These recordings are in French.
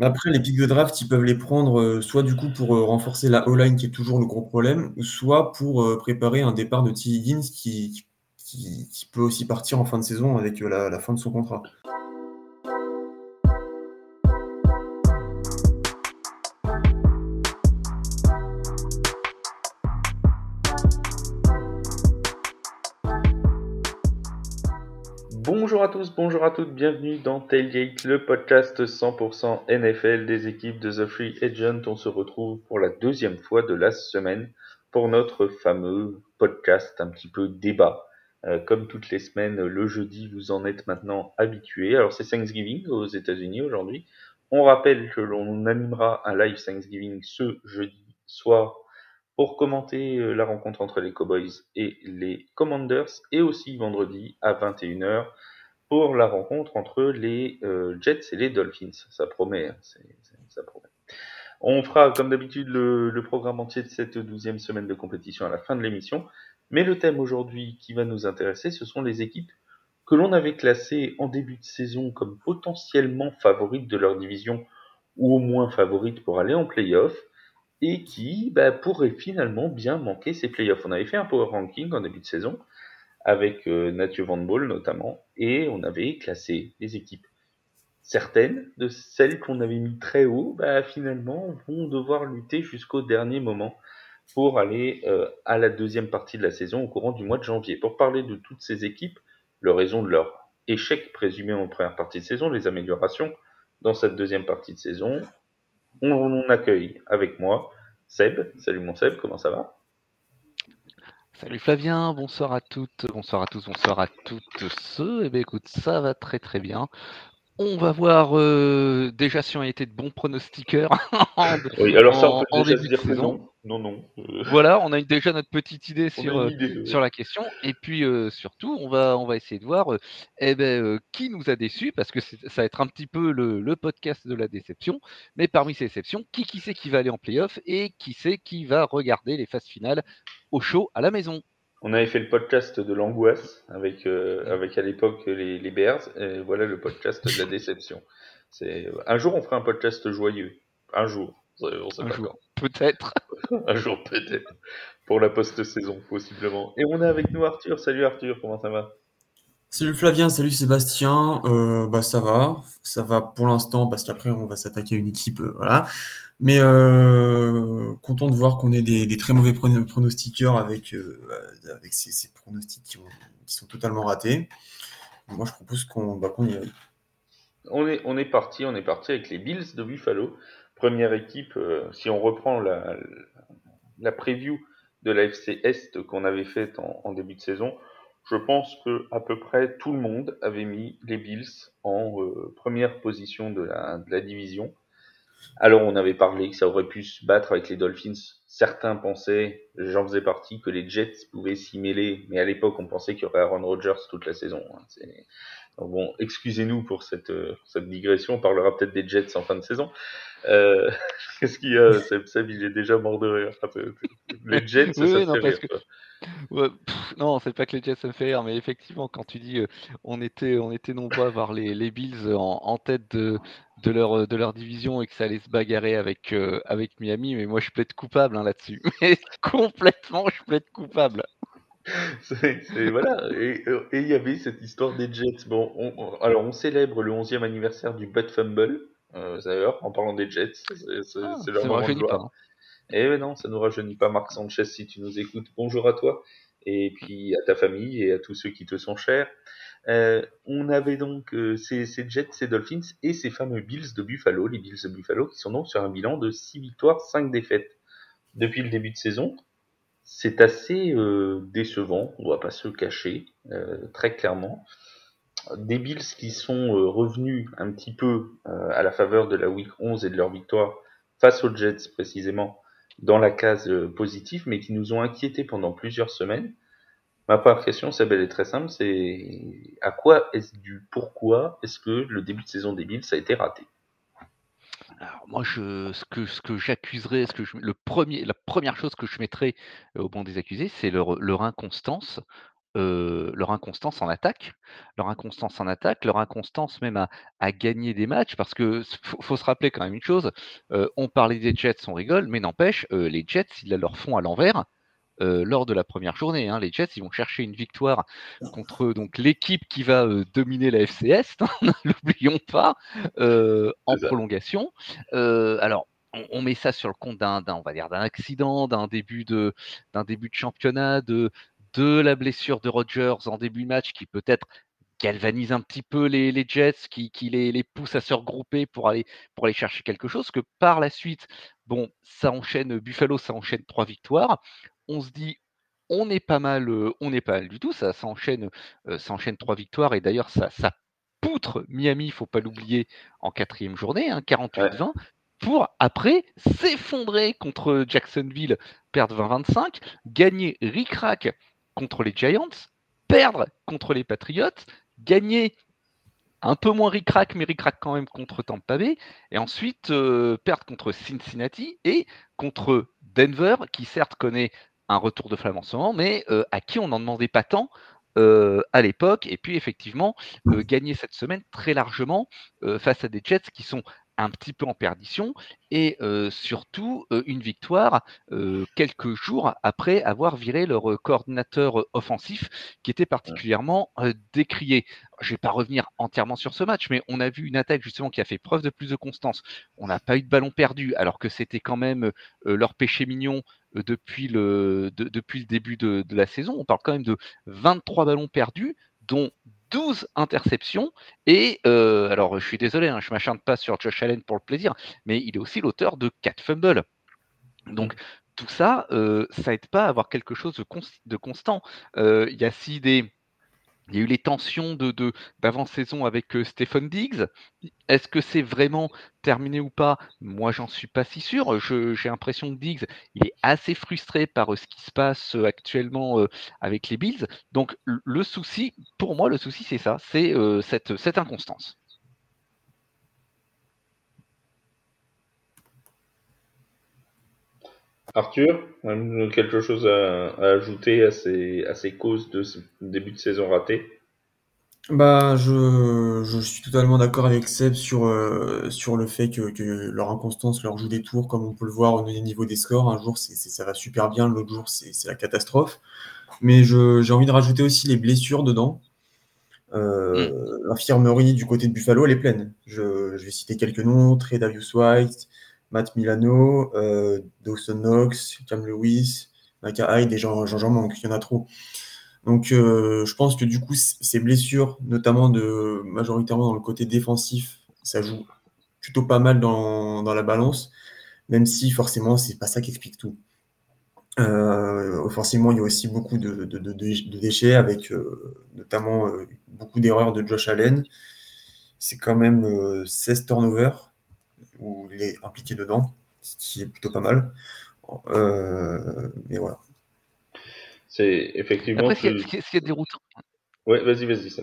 Après, les pics de draft, ils peuvent les prendre, heu, soit du coup pour, heu, renforcer la O-line qui est toujours le gros problème, soit pour, heu, préparer un départ de Tee Higgins qui peut aussi partir en fin de saison avec, la fin de son contrat. Bonjour à toutes, bienvenue dans Tailgate, le podcast 100% NFL des équipes de The Free Agent. On se retrouve pour la deuxième fois de la semaine pour notre fameux podcast un petit peu débat. Euh, comme toutes les semaines, le jeudi, vous en êtes maintenant habitués. Alors c'est Thanksgiving aux États-Unis aujourd'hui. On rappelle que l'on animera un live Thanksgiving ce jeudi soir pour commenter euh, la rencontre entre les Cowboys et les Commanders et aussi vendredi à 21h pour la rencontre entre les euh, Jets et les Dolphins. Ça promet, hein, ça promet. On fera comme d'habitude le, programme entier de cette douzième semaine de compétition à la fin de l'émission. Mais le thème aujourd'hui qui va nous intéresser, ce sont les équipes que l'on avait classées en début de saison comme potentiellement favorites de leur division ou au moins favorites pour aller en playoff et qui bah, pourraient finalement bien manquer ces playoffs. On avait fait un power ranking en début de saison avec euh, Mathieu Van Ball notamment et on avait classé les équipes. Certaines de celles qu'on avait mis très haut, bah, finalement, vont devoir lutter jusqu'au dernier moment pour aller euh, à la deuxième partie de la saison au courant du mois de janvier. Pour parler de toutes ces équipes, le raison de leur échec présumé en première partie de saison, les améliorations dans cette deuxième partie de saison, on, on accueille avec moi Seb. Salut mon Seb, comment ça va? Salut Flavien, bonsoir à toutes, bonsoir à tous, bonsoir à toutes ceux. Eh bien écoute, ça va très très bien. On va voir euh, déjà si on a été de bons pronostiqueurs en, oui, alors ça, on peut en, saison. Non, non. Euh... Voilà, on a déjà notre petite idée sur, euh, sur la question. Et puis euh, surtout, on va, on va essayer de voir eh ben, qui nous a déçus, parce que ça va être un petit peu le, le, podcast de la déception. Mais parmi ces déceptions, qui, qui sait qui va aller en playoff et qui sait qui va regarder les phases finales au show à la maison? On avait fait le podcast de l'angoisse avec, euh, avec à l'époque les, les, Bears, et voilà le podcast de la déception. C'est un jour on fera un podcast joyeux, un jour. On sait un pas jour, peut-être. un jour peut-être pour la post-saison possiblement. Et on est avec nous Arthur. Salut Arthur, comment ça va? Salut Flavien, salut Sébastien. Euh, bah ça va, ça va pour l'instant parce qu'après on va s'attaquer à une équipe, euh, voilà. Mais euh, content de voir qu'on ait des, très mauvais pronostiqueurs avec, euh, avec ces, pronostics qui, ont, qui, sont totalement ratés. Moi, je propose qu'on bah, qu y aille. On est, on est parti, on est parti avec les Bills de Buffalo, première équipe. Euh, si on reprend la, la preview de la FC Est qu'on avait faite en, début de saison, je pense que à peu près tout le monde avait mis les Bills en euh, première position de la, division. Alors on avait parlé que ça aurait pu se battre avec les Dolphins. Certains pensaient, j'en faisais partie, que les Jets pouvaient s'y mêler, mais à l'époque on pensait qu'il y aurait Aaron Rodgers toute la saison. Hein. Bon, excusez-nous pour cette, euh, cette digression, on parlera peut-être des Jets en fin de saison. Euh, Qu'est-ce qu'il y a Seb, Seb, il est déjà mort de rire. Les Jets, ça, oui, ça non, fait rire. Que... Ouais, pff, non, c'est pas que les Jets ça me fait rire, mais effectivement, quand tu dis euh, on était, on était nombreux à voir les, les Bills en, en, tête de, de, leur, de leur division et que ça allait se bagarrer avec, euh, avec Miami, mais moi je plaide coupable hein, là-dessus. Mais complètement, je plaide coupable. C'est, c'est, voilà, et il y avait cette histoire des Jets. Bon, on, on, alors on célèbre le 11e anniversaire du Butt Fumble, euh, d'ailleurs, en parlant des Jets, c'est, c'est, ah, c'est leur moment de gloire. Pas, hein. Eh non, ça nous rajeunit pas, Marc Sanchez, si tu nous écoutes. Bonjour à toi, et puis à ta famille et à tous ceux qui te sont chers. Euh, on avait donc euh, ces, ces, Jets, ces Dolphins et ces fameux Bills de Buffalo, les Bills de Buffalo, qui sont donc sur un bilan de 6 victoires, 5 défaites depuis le début de saison. C'est assez euh, décevant, on va pas se cacher, euh, très clairement. Des Bills qui sont euh, revenus un petit peu à la faveur de la Week 11 et de leur victoire face aux Jets précisément dans la case euh, positive, mais qui nous ont inquiétés pendant plusieurs semaines. Ma première question, c'est est très simple, c'est à quoi est-ce dû Pourquoi est-ce que le début de saison des Bills a été raté? Alors moi, je, ce que, ce que j'accuserais, la première chose que je mettrais au banc des accusés, c'est leur, inconstance leur inconstance en attaque, leur inconstance en attaque, leur inconstance même à, gagner des matchs, parce que faut, se rappeler quand même une chose, on parlait des Jets, on rigole, mais n'empêche, les Jets, ils leur font à l'envers. Lors de la première journée, hein. les Jets, ils vont chercher une victoire contre donc l'équipe qui va dominer la FCS, n'oublions pas, en prolongation. alors, on, met ça sur le compte d'un, on va dire, d'un accident, d'un début de, d'un début de championnat, de, de la blessure de Rodgers en début de match qui peut-être galvanise un petit peu les, Jets, qui, les, les, pousse à se regrouper pour aller, pour aller chercher quelque chose, que par la suite, bon, ça enchaîne, Buffalo, ça enchaîne trois victoires. On se dit, on n'est pas mal, euh, on n'est pas mal du tout, ça, ça, enchaîne, euh, ça enchaîne trois victoires, et d'ailleurs, ça, ça poutre Miami, il faut pas l'oublier, en quatrième journée, hein, 48-20, pour après s'effondrer contre Jacksonville, perdre 20-25, gagner ric-rac contre les Giants, perdre contre les Patriots, gagner un peu moins ric-rac, mais ric-rac quand même contre Tampa Bay, et ensuite euh, perdre contre Cincinnati et contre Denver, qui certes connaît un retour de flamme en ce moment, mais euh, à qui on n'en demandait pas tant euh, à l'époque, et puis effectivement gagner cette semaine très largement face à des Jets qui sont un petit peu en perdition et surtout une victoire quelques jours après avoir viré leur coordinateur offensif qui était particulièrement décrié. Je ne vais pas revenir entièrement sur ce match, mais on a vu une attaque justement qui a fait preuve de plus de constance. On n'a pas eu de ballon perdu alors que c'était quand même leur péché mignon depuis le, depuis le début de, de la saison. On parle quand même de 23 ballons perdus, dont 12 interceptions. Et euh, alors, je suis désolé, hein, je m'acharne pas sur Josh Allen pour le plaisir, mais il est aussi l'auteur de 4 fumbles. Donc, tout ça, euh, ça aide pas à avoir quelque chose de, constant. Euh, il y a si des il y a eu les tensions d'avant-saison avec euh, Stephen Diggs. Est-ce que c'est vraiment terminé ou pas? Moi, j'en suis pas si sûr. j'ai l'impression que Diggs, est assez frustré par euh, ce qui se passe euh, actuellement avec les Bills. Donc, le souci, pour moi, le souci, c'est ça, c'est cette inconstance. Arthur, quelque chose à, ajouter à ces, à ces causes de ce début de saison raté? Bah, je, je suis totalement d'accord avec Seb sur, euh, sur le fait que, que leur inconstance leur joue des tours, comme on peut le voir au niveau des scores. Un jour, c'est, ça va super bien, l'autre jour, c'est, la catastrophe. Mais j'ai envie de rajouter aussi les blessures dedans. Euh, mm. L'infirmerie du côté de Buffalo, elle est pleine. Je, je vais citer quelques noms, Trey Davius White, Matt Milano, euh, Dawson Knox, Cam Lewis, Micah Hyde et j'en manque, il y en a trop. Donc euh, je pense que du coup, ces blessures, notamment de majoritairement dans le côté défensif, ça joue plutôt pas mal dans, la balance, même si forcément, c'est pas ça qui explique tout. Euh, offensivement, il y a aussi beaucoup de, déchets, avec notamment beaucoup d'erreurs de Josh Allen. C'est quand même 16 turnovers où il est impliqué dedans, ce qui est plutôt pas mal. Euh, mais voilà. C'est effectivement. Après, ce, qui est, déroutant. Ouais, vas-y, vas-y. Ça.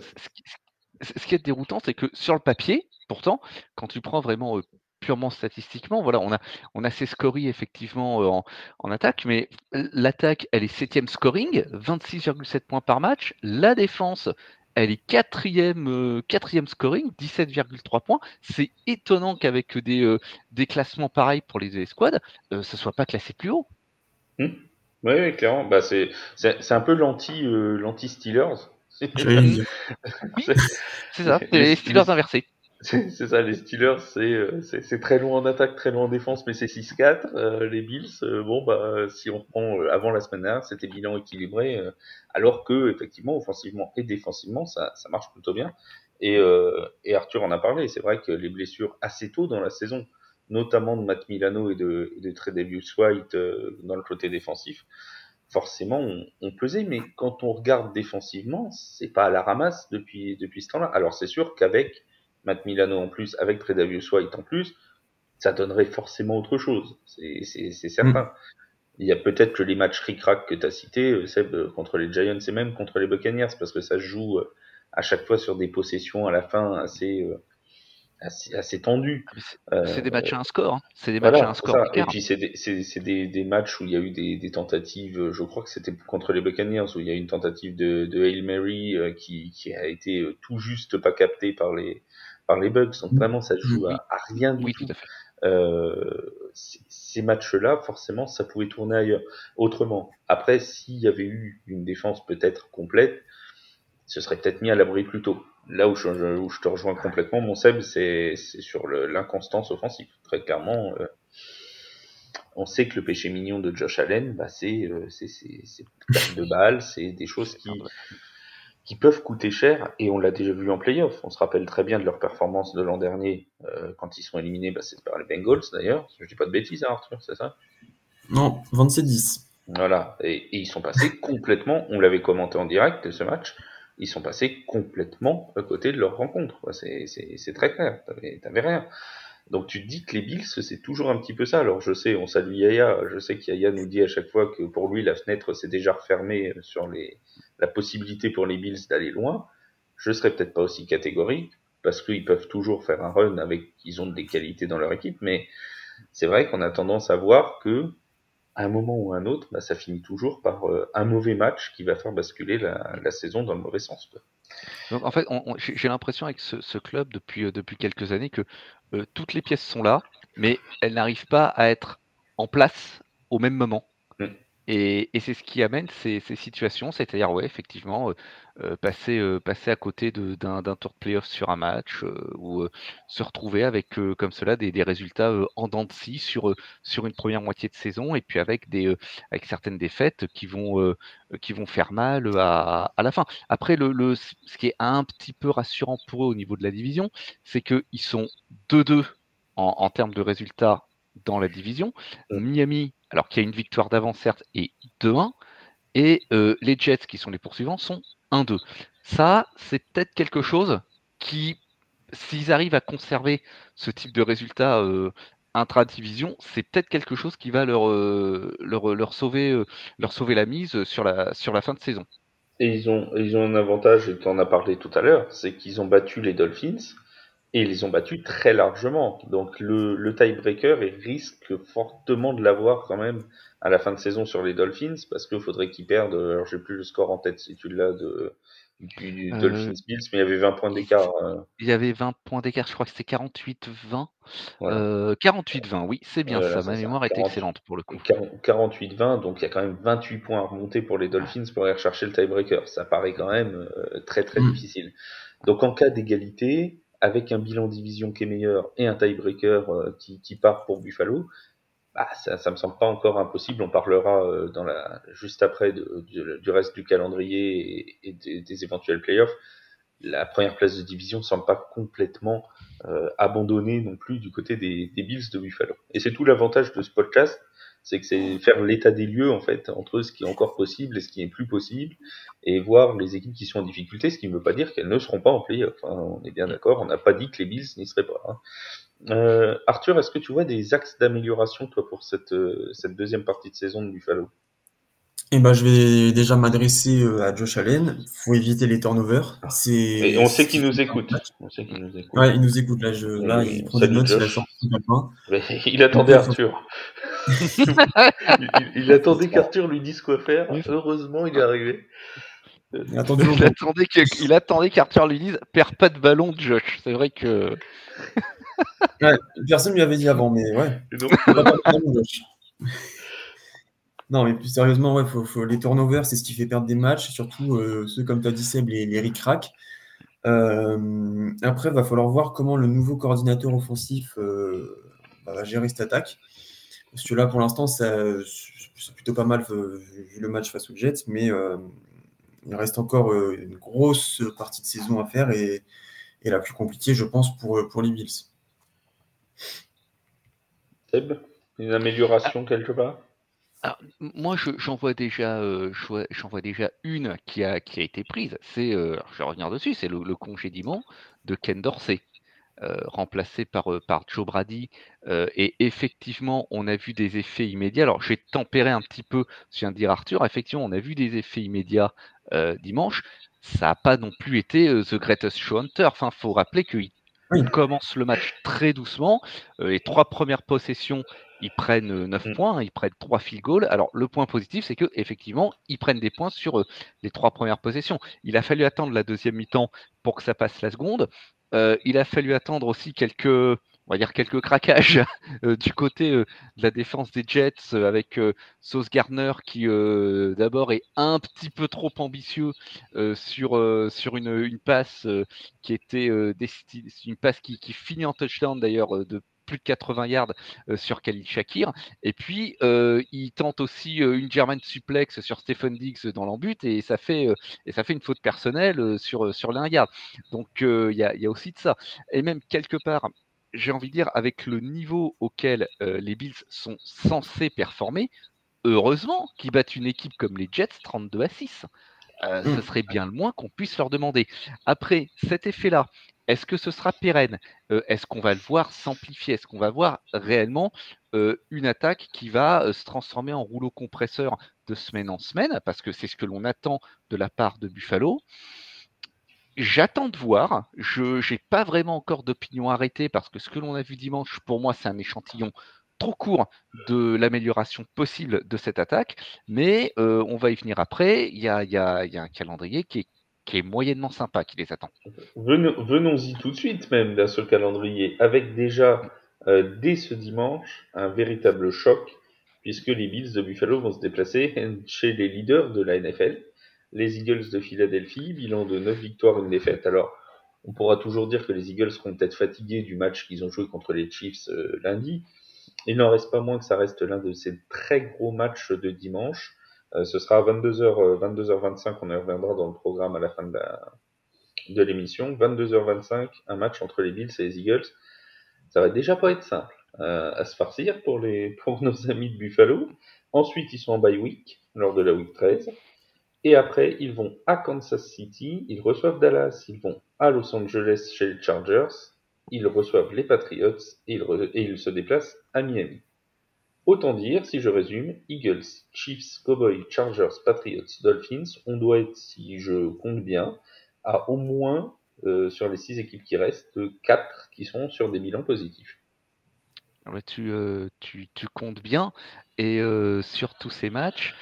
Ce, qui est déroutant, c'est que sur le papier, pourtant, quand tu prends vraiment euh, purement statistiquement, voilà, on a, on a ces scories effectivement euh, en, en, attaque, mais l'attaque, elle est septième scoring, 26,7 points par match. La défense, elle est quatrième, euh, quatrième scoring, 17,3 points. C'est étonnant qu'avec des, euh, des classements pareils pour les escouades, euh, ce soit pas classé plus haut. Hmm. Oui, clairement. Bah, c'est, c'est, un peu l'anti, l'anti Steelers. oui, c'est ça, c'est les Steelers inversés. C'est ça, les Steelers, euh, c'est très loin en attaque, très loin en défense, mais c'est 6-4. Euh, les Bills, euh, bon, bah, si on reprend avant la semaine dernière, c'était bilan équilibré, alors que, effectivement, offensivement et défensivement, ça, ça marche plutôt bien. Et, et Arthur en a parlé, c'est vrai que les blessures assez tôt dans la saison, notamment de Matt Milano et de, et de White dans le côté défensif, forcément, on, on, pesait, mais quand on regarde défensivement, c'est pas à la ramasse depuis, depuis ce temps-là. Alors, c'est sûr qu'avec Matt Milano en plus, avec Tredavious White en plus, ça donnerait forcément autre chose. C'est certain. Mm. Il y a peut-être que les matchs ric-rac que tu as cités, euh, Seb, euh, contre les Giants et même contre les Buccaneers, parce que ça se joue euh, à chaque fois sur des possessions à la fin assez, assez, tendu. C'est des matchs à un score. Hein. C'est des matchs à un score. Et puis c'est des, des, matchs où il y a eu des, tentatives. Je crois que c'était contre les Buccaneers où il y a eu une tentative de, de Hail Mary qui, qui, a été tout juste pas captée par les par les bugs. Donc vraiment ça joue à, rien du tout. Euh, ces matchs-là, forcément, ça pouvait tourner ailleurs. Autrement, après, s'il y avait eu une défense peut-être complète, ce serait peut-être mis à l'abri plus tôt. Là où je, où je te rejoins complètement, mon Seb, c'est sur l'inconstance offensive. Très clairement, euh, on sait que le péché mignon de Josh Allen, bah, c'est euh, de balles, c'est des choses qui, qui peuvent coûter cher, et on l'a déjà vu en playoff. On se rappelle très bien de leur performance de l'an dernier, euh, quand ils sont éliminés, bah, c'est par les Bengals d'ailleurs. Je dis pas de bêtises, hein, Arthur, c'est ça? Non, 27-10. Voilà, et, et, ils sont passés complètement, on l'avait commenté en direct de ce match, ils sont passés complètement à côté de leur rencontre. C'est très clair, t'avais rien. Donc tu te dis que les Bills, c'est toujours un petit peu ça. Alors je sais, on salue Yaya, je sais qu'Yaya nous dit à chaque fois que pour lui, la fenêtre s'est déjà refermée sur les, la possibilité pour les Bills d'aller loin. Je serais peut-être pas aussi catégorique, parce qu'ils peuvent toujours faire un run avec, ils ont des qualités dans leur équipe, mais c'est vrai qu'on a tendance à voir que à un moment ou à un autre, bah, ça finit toujours par euh, un mauvais match qui va faire basculer la, saison dans le mauvais sens. Donc, en fait, j'ai l'impression avec ce, club depuis, euh, depuis quelques années que euh, toutes les pièces sont là, mais elles n'arrivent pas à être en place au même moment. Et, c'est ce qui amène ces, situations, c'est-à-dire, ouais, effectivement, euh, euh, passer, euh, passer à côté d'un tour de playoff sur un match ou se retrouver avec, comme cela, des, résultats en dents de scie sur, sur une première moitié de saison et puis avec, des, avec certaines défaites qui vont, qui vont faire mal à, la fin. Après, le, ce qui est un petit peu rassurant pour eux au niveau de la division, c'est qu'ils sont 2-2 en, en termes de résultats dans la division. Miami alors qu'il y a une victoire d'avance, certes, et 2-1. Et euh, les Jets, qui sont les poursuivants, sont 1-2. Ça, c'est peut-être quelque chose qui, s'ils arrivent à conserver ce type de résultat euh, intra-division, c'est peut-être quelque chose qui va leur, euh, leur, sauver, leur sauver la mise sur la, sur la fin de saison. Et ils ont, ils ont un avantage, et tu en as parlé tout à l'heure, c'est qu'ils ont battu les Dolphins et ils les ont battus très largement. Donc le, le tiebreaker risque fortement de l'avoir quand même à la fin de saison sur les Dolphins parce qu'il faudrait qu'ils perdent. Alors j'ai plus le score en tête si tu l'as de du euh, Dolphins Bills, mais il y avait 20 points d'écart. Euh. Il y avait 20 points d'écart, je crois que c'était 48-20. 48-20, oui, c'est bien ça. Ma mémoire est excellente pour le coup. 48-20, donc il y a quand même 28 points à remonter pour les Dolphins pour aller rechercher le tiebreaker. Ça paraît quand même euh, très très hmm. difficile. Donc en cas d'égalité, avec un bilan division qui est meilleur et un tiebreaker euh, qui, qui, part pour Buffalo, bah, ça, ça me semble pas encore impossible. On parlera euh, dans la, juste après de, du reste du calendrier et, des, éventuels playoffs. La première place de division semble pas complètement euh, abandonnée non plus du côté des, des Bills de Buffalo. Et c'est tout l'avantage de ce podcast, c'est que c'est faire l'état des lieux en fait entre ce qui est encore possible et ce qui est plus possible et voir les équipes qui sont en difficulté, ce qui ne veut pas dire qu'elles ne seront pas en playoff. Enfin, on est bien d'accord, on n'a pas dit que les Bills n'y seraient pas. Hein. Euh, Arthur, est-ce que tu vois des axes d'amélioration toi pour cette, euh, cette deuxième partie de saison de Buffalo? Eh ben, je vais déjà m'adresser euh, à Josh Allen. Il faut éviter les turnovers. C'est. on sait qu'il nous écoute. On sait qu'il nous écoute. Ouais, il nous écoute. Là, je... là il prend des notes. Il, a sorti il attendait Arthur. il, attendait qu'Arthur lui dise quoi faire. Heureusement, il est arrivé. Il attendait, qu'Arthur lui dise Perds pas de ballon, Josh. C'est vrai que. personne ne lui avait dit avant, mais ouais. non, mais plus sérieusement, ouais, faut, les turnovers, c'est ce qui fait perdre des matchs, surtout euh, ceux, comme tu as dit, Seb, les, les ric euh, après, il va falloir voir comment le nouveau coordinateur offensif euh, va gérer cette attaque. Parce que là, pour l'instant, c'est plutôt pas mal vu le match face aux Jets, mais euh, il reste encore euh, une grosse partie de saison à faire et, la plus compliquée, je pense, pour, pour les Bills. Seb, une amélioration quelque part? Moi, j'en vois déjà, euh, j'en vois déjà une qui a, qui a été prise. C'est, je vais revenir dessus, c'est le, le congédiement de Ken Dorsey. Remplacé par, par Joe Brady. Et effectivement, on a vu des effets immédiats. Alors, j'ai tempéré un petit peu, je viens de dire Arthur. Effectivement, on a vu des effets immédiats dimanche. Ça n'a pas non plus été The Greatest Show Hunter. Enfin, faut rappeler que ils commencent le match très doucement. les trois premières possessions, ils prennent 9 mm. points, ils prennent 3 field goals. Alors le point positif, c'est qu'effectivement, ils prennent des points sur les trois premières possessions. Il a fallu attendre la deuxième mi-temps pour que ça passe la seconde. il a fallu attendre aussi quelques on va dire quelques craquages euh, du côté euh, de la défense des Jets euh, avec Sauce Gardner qui d'abord est un petit peu trop ambitieux sur, sur une, passe qui était une passe qui, finit en touchdown d'ailleurs de plus de 80 yards sur Khalil Shakir. Et puis, il tente aussi une German suplex sur Stephen Diggs dans l'embut et ça fait et ça fait une faute personnelle sur sur l'un yard. Donc il y, a, aussi de ça. Et même quelque part, j'ai envie de dire, avec le niveau auquel euh, les Bills sont censés performer, heureusement qu'ils battent une équipe comme les Jets 32 à 6. Euh, ce mmh. serait bien le moins qu'on puisse leur demander. Après, cet effet-là, est-ce que ce sera pérenne? Euh, Est-ce qu'on va le voir s'amplifier Est-ce qu'on va voir réellement une attaque qui va se transformer en rouleau compresseur de semaine en semaine? Parce que c'est ce que l'on attend de la part de Buffalo. J'attends de voir. Je n'ai pas vraiment encore d'opinion arrêtée parce que ce que l'on a vu dimanche, pour moi, c'est un échantillon trop court de l'amélioration possible de cette attaque. Mais euh, on va y venir après. Il y a, un calendrier qui est, moyennement sympa qui les attend. Venons-y tout de suite même dans ce calendrier, avec déjà euh, dès ce dimanche un véritable choc, puisque les Bills de Buffalo vont se déplacer chez les leaders de la NFL les Eagles de Philadelphie, bilan de 9 victoires, une défaite. Alors, on pourra toujours dire que les Eagles seront peut-être fatigués du match qu'ils ont joué contre les Chiefs euh, lundi. Il n'en reste pas moins que ça reste l'un de ces très gros matchs de dimanche. Euh, ce sera à 22h, 22h25, on y reviendra dans le programme à la fin de, l'émission. 22h25, un match entre les Bills et les Eagles. Ça va déjà pas être simple euh, à se farcir pour, les, pour nos amis de Buffalo. Ensuite, ils sont en bye week, lors de la week 13. Et après, ils vont à Kansas City, ils reçoivent Dallas, ils vont à Los Angeles chez les Chargers, ils reçoivent les Patriots et ils, se déplacent à Miami. Autant dire, si je résume, Eagles, Chiefs, Cowboys, Chargers, Patriots, Dolphins, on doit être, si je compte bien, à au moins, euh, sur les six équipes qui restent, quatre qui sont sur des bilans positifs. Euh, tu, comptes bien. Et euh, sur tous ces matchs,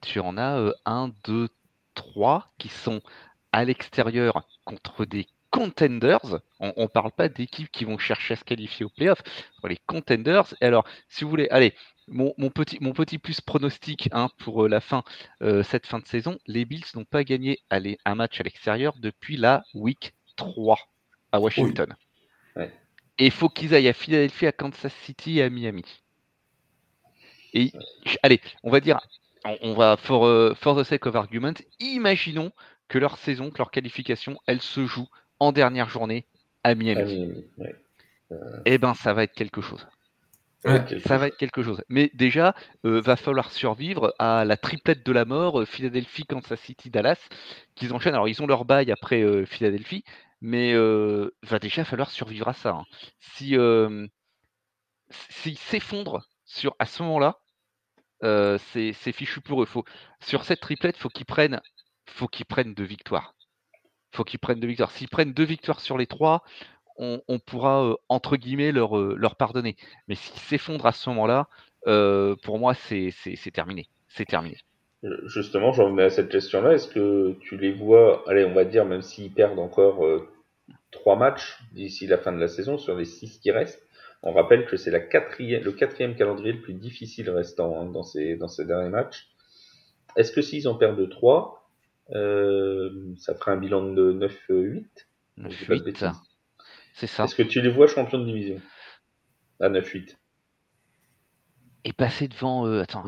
tu en as 1, 2, 3 qui sont à l'extérieur contre des contenders. On ne parle pas d'équipes qui vont chercher à se qualifier au playoff. Les contenders. Et alors, si vous voulez, allez, mon, petit, mon petit plus pronostic hein, pour la fin, cette fin de saison, les Bills n'ont pas gagné un match à l'extérieur depuis la week 3 à Washington. Et il faut qu'ils aillent à Philadelphie, à Kansas City et à Miami. Et allez, on va dire, on, va for, euh, for, the sake of argument, imaginons que leur saison, que leur qualification, elle se joue en dernière journée à Miami. Eh ben, ça va être quelque chose. ça va être quelque chose. Mais déjà, euh, va falloir survivre à la triplette de la mort, euh, Philadelphie, Kansas City, Dallas, qu'ils enchaînent. Alors, ils ont leur bail après Philadelphie, mais va déjà falloir survivre à ça. Hein. Si s'ils s'effondrent sur à ce moment-là, c'est fichu pour eux. Faut, sur cette triplette, faut qu'ils prennent, faut qu'ils prennent deux victoires. Faut qu'ils prennent deux victoires. S'ils prennent deux victoires sur les trois, on, pourra entre guillemets leur, leur pardonner. Mais s'ils s'effondrent à ce moment-là, pour moi, c'est terminé. C'est terminé. Justement, j'en venais à cette question-là. Est-ce que tu les vois, allez, on va dire, même s'ils perdent encore euh, trois matchs d'ici la fin de la saison sur les six qui restent, on rappelle que c'est le quatrième calendrier le plus difficile restant hein, dans, ces, dans ces derniers matchs. Est-ce que s'ils en perdent trois, euh, ça ferait un bilan de 9-8 C'est ça. Est-ce que tu les vois champions de division? À 9-8 et passer devant. Euh, attends.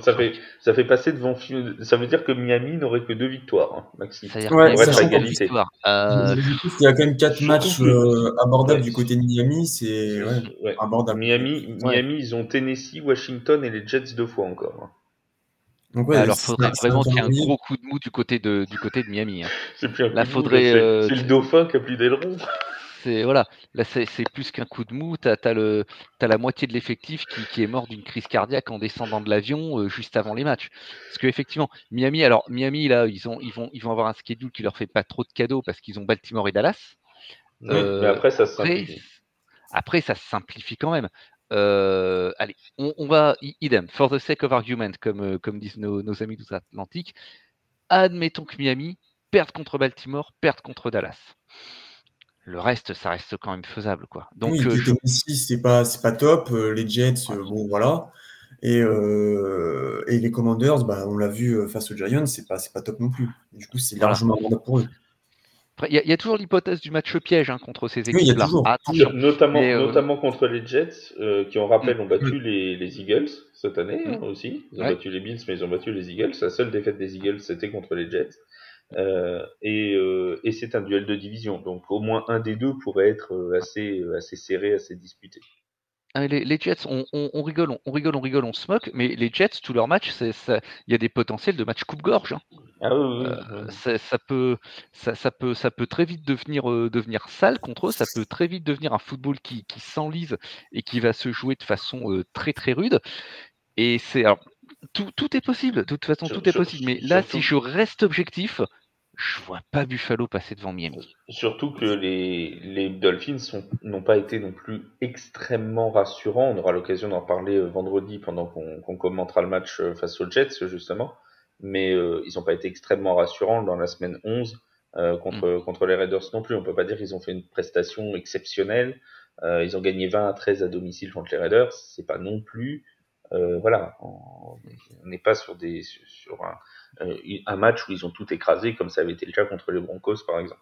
ça, fait, ça fait passer devant. Ça veut dire que Miami n'aurait que deux victoires, hein, Maxime. Ça ouais, ça égalité. Euh... Il y a quand même quatre matchs euh, abordables du côté de Miami, c'est ouais, abordable. Miami, Miami, ils ont Tennessee, Washington et les Jets deux fois encore. Hein. Donc Alors, il faudrait vraiment qu'il y ait un gros coup de mou du côté de, du côté de Miami. Hein. C'est plus un Là, faudrait. Euh, c'est le dauphin qui a plus d'aileron c'est voilà, là c'est plus qu'un coup de mou. Tu as, la moitié de l'effectif qui, est mort d'une crise cardiaque en descendant de l'avion euh, juste avant les matchs. Parce qu'effectivement, Miami, alors Miami là, ils ont ils vont ils vont avoir un schedule qui leur fait pas trop de cadeaux parce qu'ils ont Baltimore et Dallas. mais après, ça se simplifie. Après, ça se simplifie quand même. Allez, on, va, idem, for the sake of argument, comme, comme disent nos, nos amis d'Outre-Atlantique, admettons que Miami perde contre Baltimore, perde contre Dallas. Le reste, ça reste quand même faisable, quoi. Donc, oui, euh, c'est pas, c'est pas top. Euh, les Jets, euh, bon, voilà. Et, et les Commanders, bah, on l'a vu face aux Giants, c'est pas, c'est pas top non plus. Du coup, c'est largement abordable pour eux. Il y, a toujours l'hypothèse du match piège hein, contre ces équipes. Oui, toujours. Notamment, contre les Jets, qui, en rappel, mm. ont battu les, les, Eagles cette année mm. hein, aussi. Ils ont battu les Bills, mais ils ont battu les Eagles. La seule défaite des Eagles, c'était contre les Jets. Euh, et, euh, et c'est un duel de division, donc au moins un des deux pourrait être euh, assez, assez serré, assez disputé. Ah, les, Jets, on, rigole, on, rigole, on rigole, on se moque, mais les Jets, tous leurs matchs, il y a des potentiels de match coupe-gorge. Hein. Ah, oui, Ça, peut, ça, peut, ça peut très vite devenir, devenir sale contre eux, ça peut très vite devenir un football qui, qui s'enlise et qui va se jouer de façon très très rude. Et c'est tout, tout, est possible, de toute façon, tout est possible. Mais là, si je reste objectif, je vois pas Buffalo passer devant Miami. Surtout que les, les Dolphins n'ont pas été non plus extrêmement rassurants. On aura l'occasion d'en parler euh, vendredi pendant qu'on commentera le match euh, face aux Jets, justement. Mais euh, ils n'ont pas été extrêmement rassurants dans la semaine 11 contre, mm. contre les Raiders non plus. On peut pas dire qu'ils ont fait une prestation exceptionnelle. ils ont gagné 20 à 13 à domicile contre les Raiders. C'est pas non plus. voilà, on n'est pas sur, des, sur un euh, un match où ils ont tout écrasé, comme ça avait été le cas contre les Broncos, par exemple.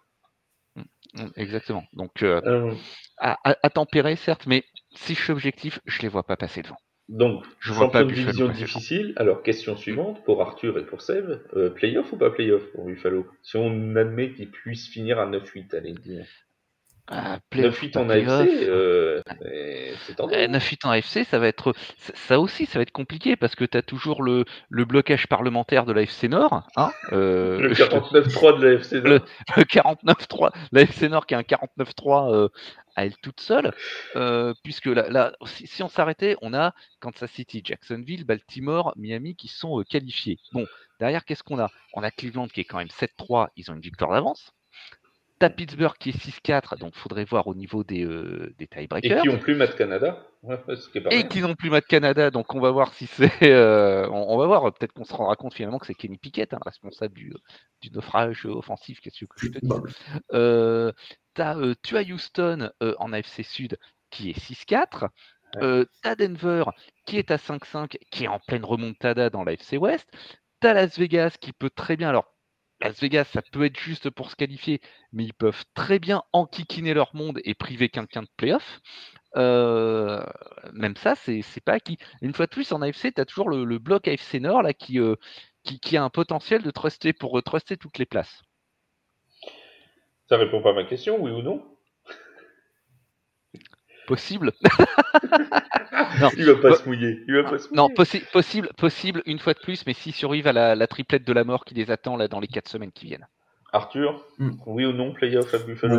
Mm, mm, exactement. Donc, euh, euh. à, tempérer, certes, mais si je suis objectif, je les vois pas passer devant. Donc, je vois pas de division difficile. Alors, question suivante pour Arthur et pour Seb playoff ou pas playoff pour Buffalo? Si on admet qu'ils puissent finir à 9-8, allez dire. 9-8 en AFC, euh, c'est 9-8 en AFC, ça va être ça aussi, ça va être compliqué parce que tu as toujours le, le, blocage parlementaire de l'AFC Nord. Hein, euh, le 49-3 de l'AFC Nord. Le, 49-3, l'AFC Nord qui a un 49-3 euh, à elle toute seule, puisque là, là si, si, on s'arrêtait, on a Kansas City, Jacksonville, Baltimore, Miami qui sont qualifiés. Bon, derrière, qu'est-ce qu'on a? On a Cleveland qui est quand même 7-3, ils ont une victoire d'avance. T'as Pittsburgh qui est 6-4, donc il faudrait voir au niveau des, euh, des tiebreakers. Et qui n'ont plus Matt Canada. et qui n'ont plus Matt Canada, donc on va voir si c'est. Euh, on, va voir, peut-être qu'on se rendra compte finalement que c'est Kenny Pickett, hein, responsable du, du, naufrage offensif. Qu'est-ce que je te dis euh, Tu as Houston en AFC Sud qui est 6-4. t'as Denver qui est à 5-5, qui est en pleine remontada dans l'AFC West. T'as Las Vegas qui peut très bien. Alors, Las Vegas, ça peut être juste pour se qualifier, mais ils peuvent très bien enquiquiner leur monde et priver quelqu'un de playoff. Euh, même ça, c'est pas acquis. Une fois de plus, en AFC, tu as toujours le, bloc AFC Nord là, euh, qui, qui, a un potentiel de truster pour truster toutes les places. Ça répond pas à ma question, oui ou non? Possible. non, il va pas se mouiller. Il va pas se Non, possible, possible une fois de plus, mais s'ils survivent à la, triplette de la mort qui les attend là dans les 4 semaines qui viennent. Arthur, hmm. oui ou non, playoff à Buffalo